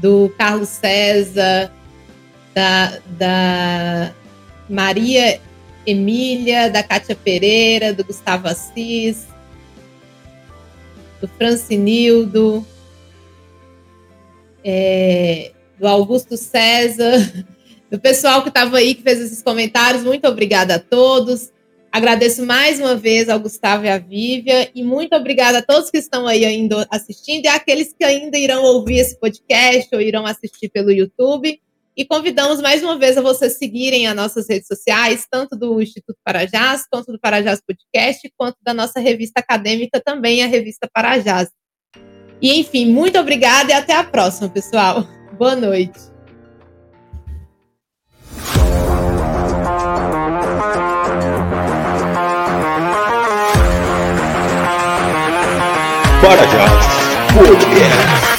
do Carlos César, da, da Maria Emília, da Cátia Pereira, do Gustavo Assis, do Francinildo, é, do Augusto César, do pessoal que estava aí, que fez esses comentários. Muito obrigada a todos. Agradeço mais uma vez ao Gustavo e à Vívia e muito obrigada a todos que estão aí ainda assistindo e aqueles que ainda irão ouvir esse podcast ou irão assistir pelo YouTube. E convidamos mais uma vez a vocês seguirem as nossas redes sociais, tanto do Instituto Parajás, quanto do Parajás Podcast, quanto da nossa revista acadêmica também, a revista Parajás. E enfim, muito obrigada e até a próxima, pessoal. Boa noite. Para já. Podcast.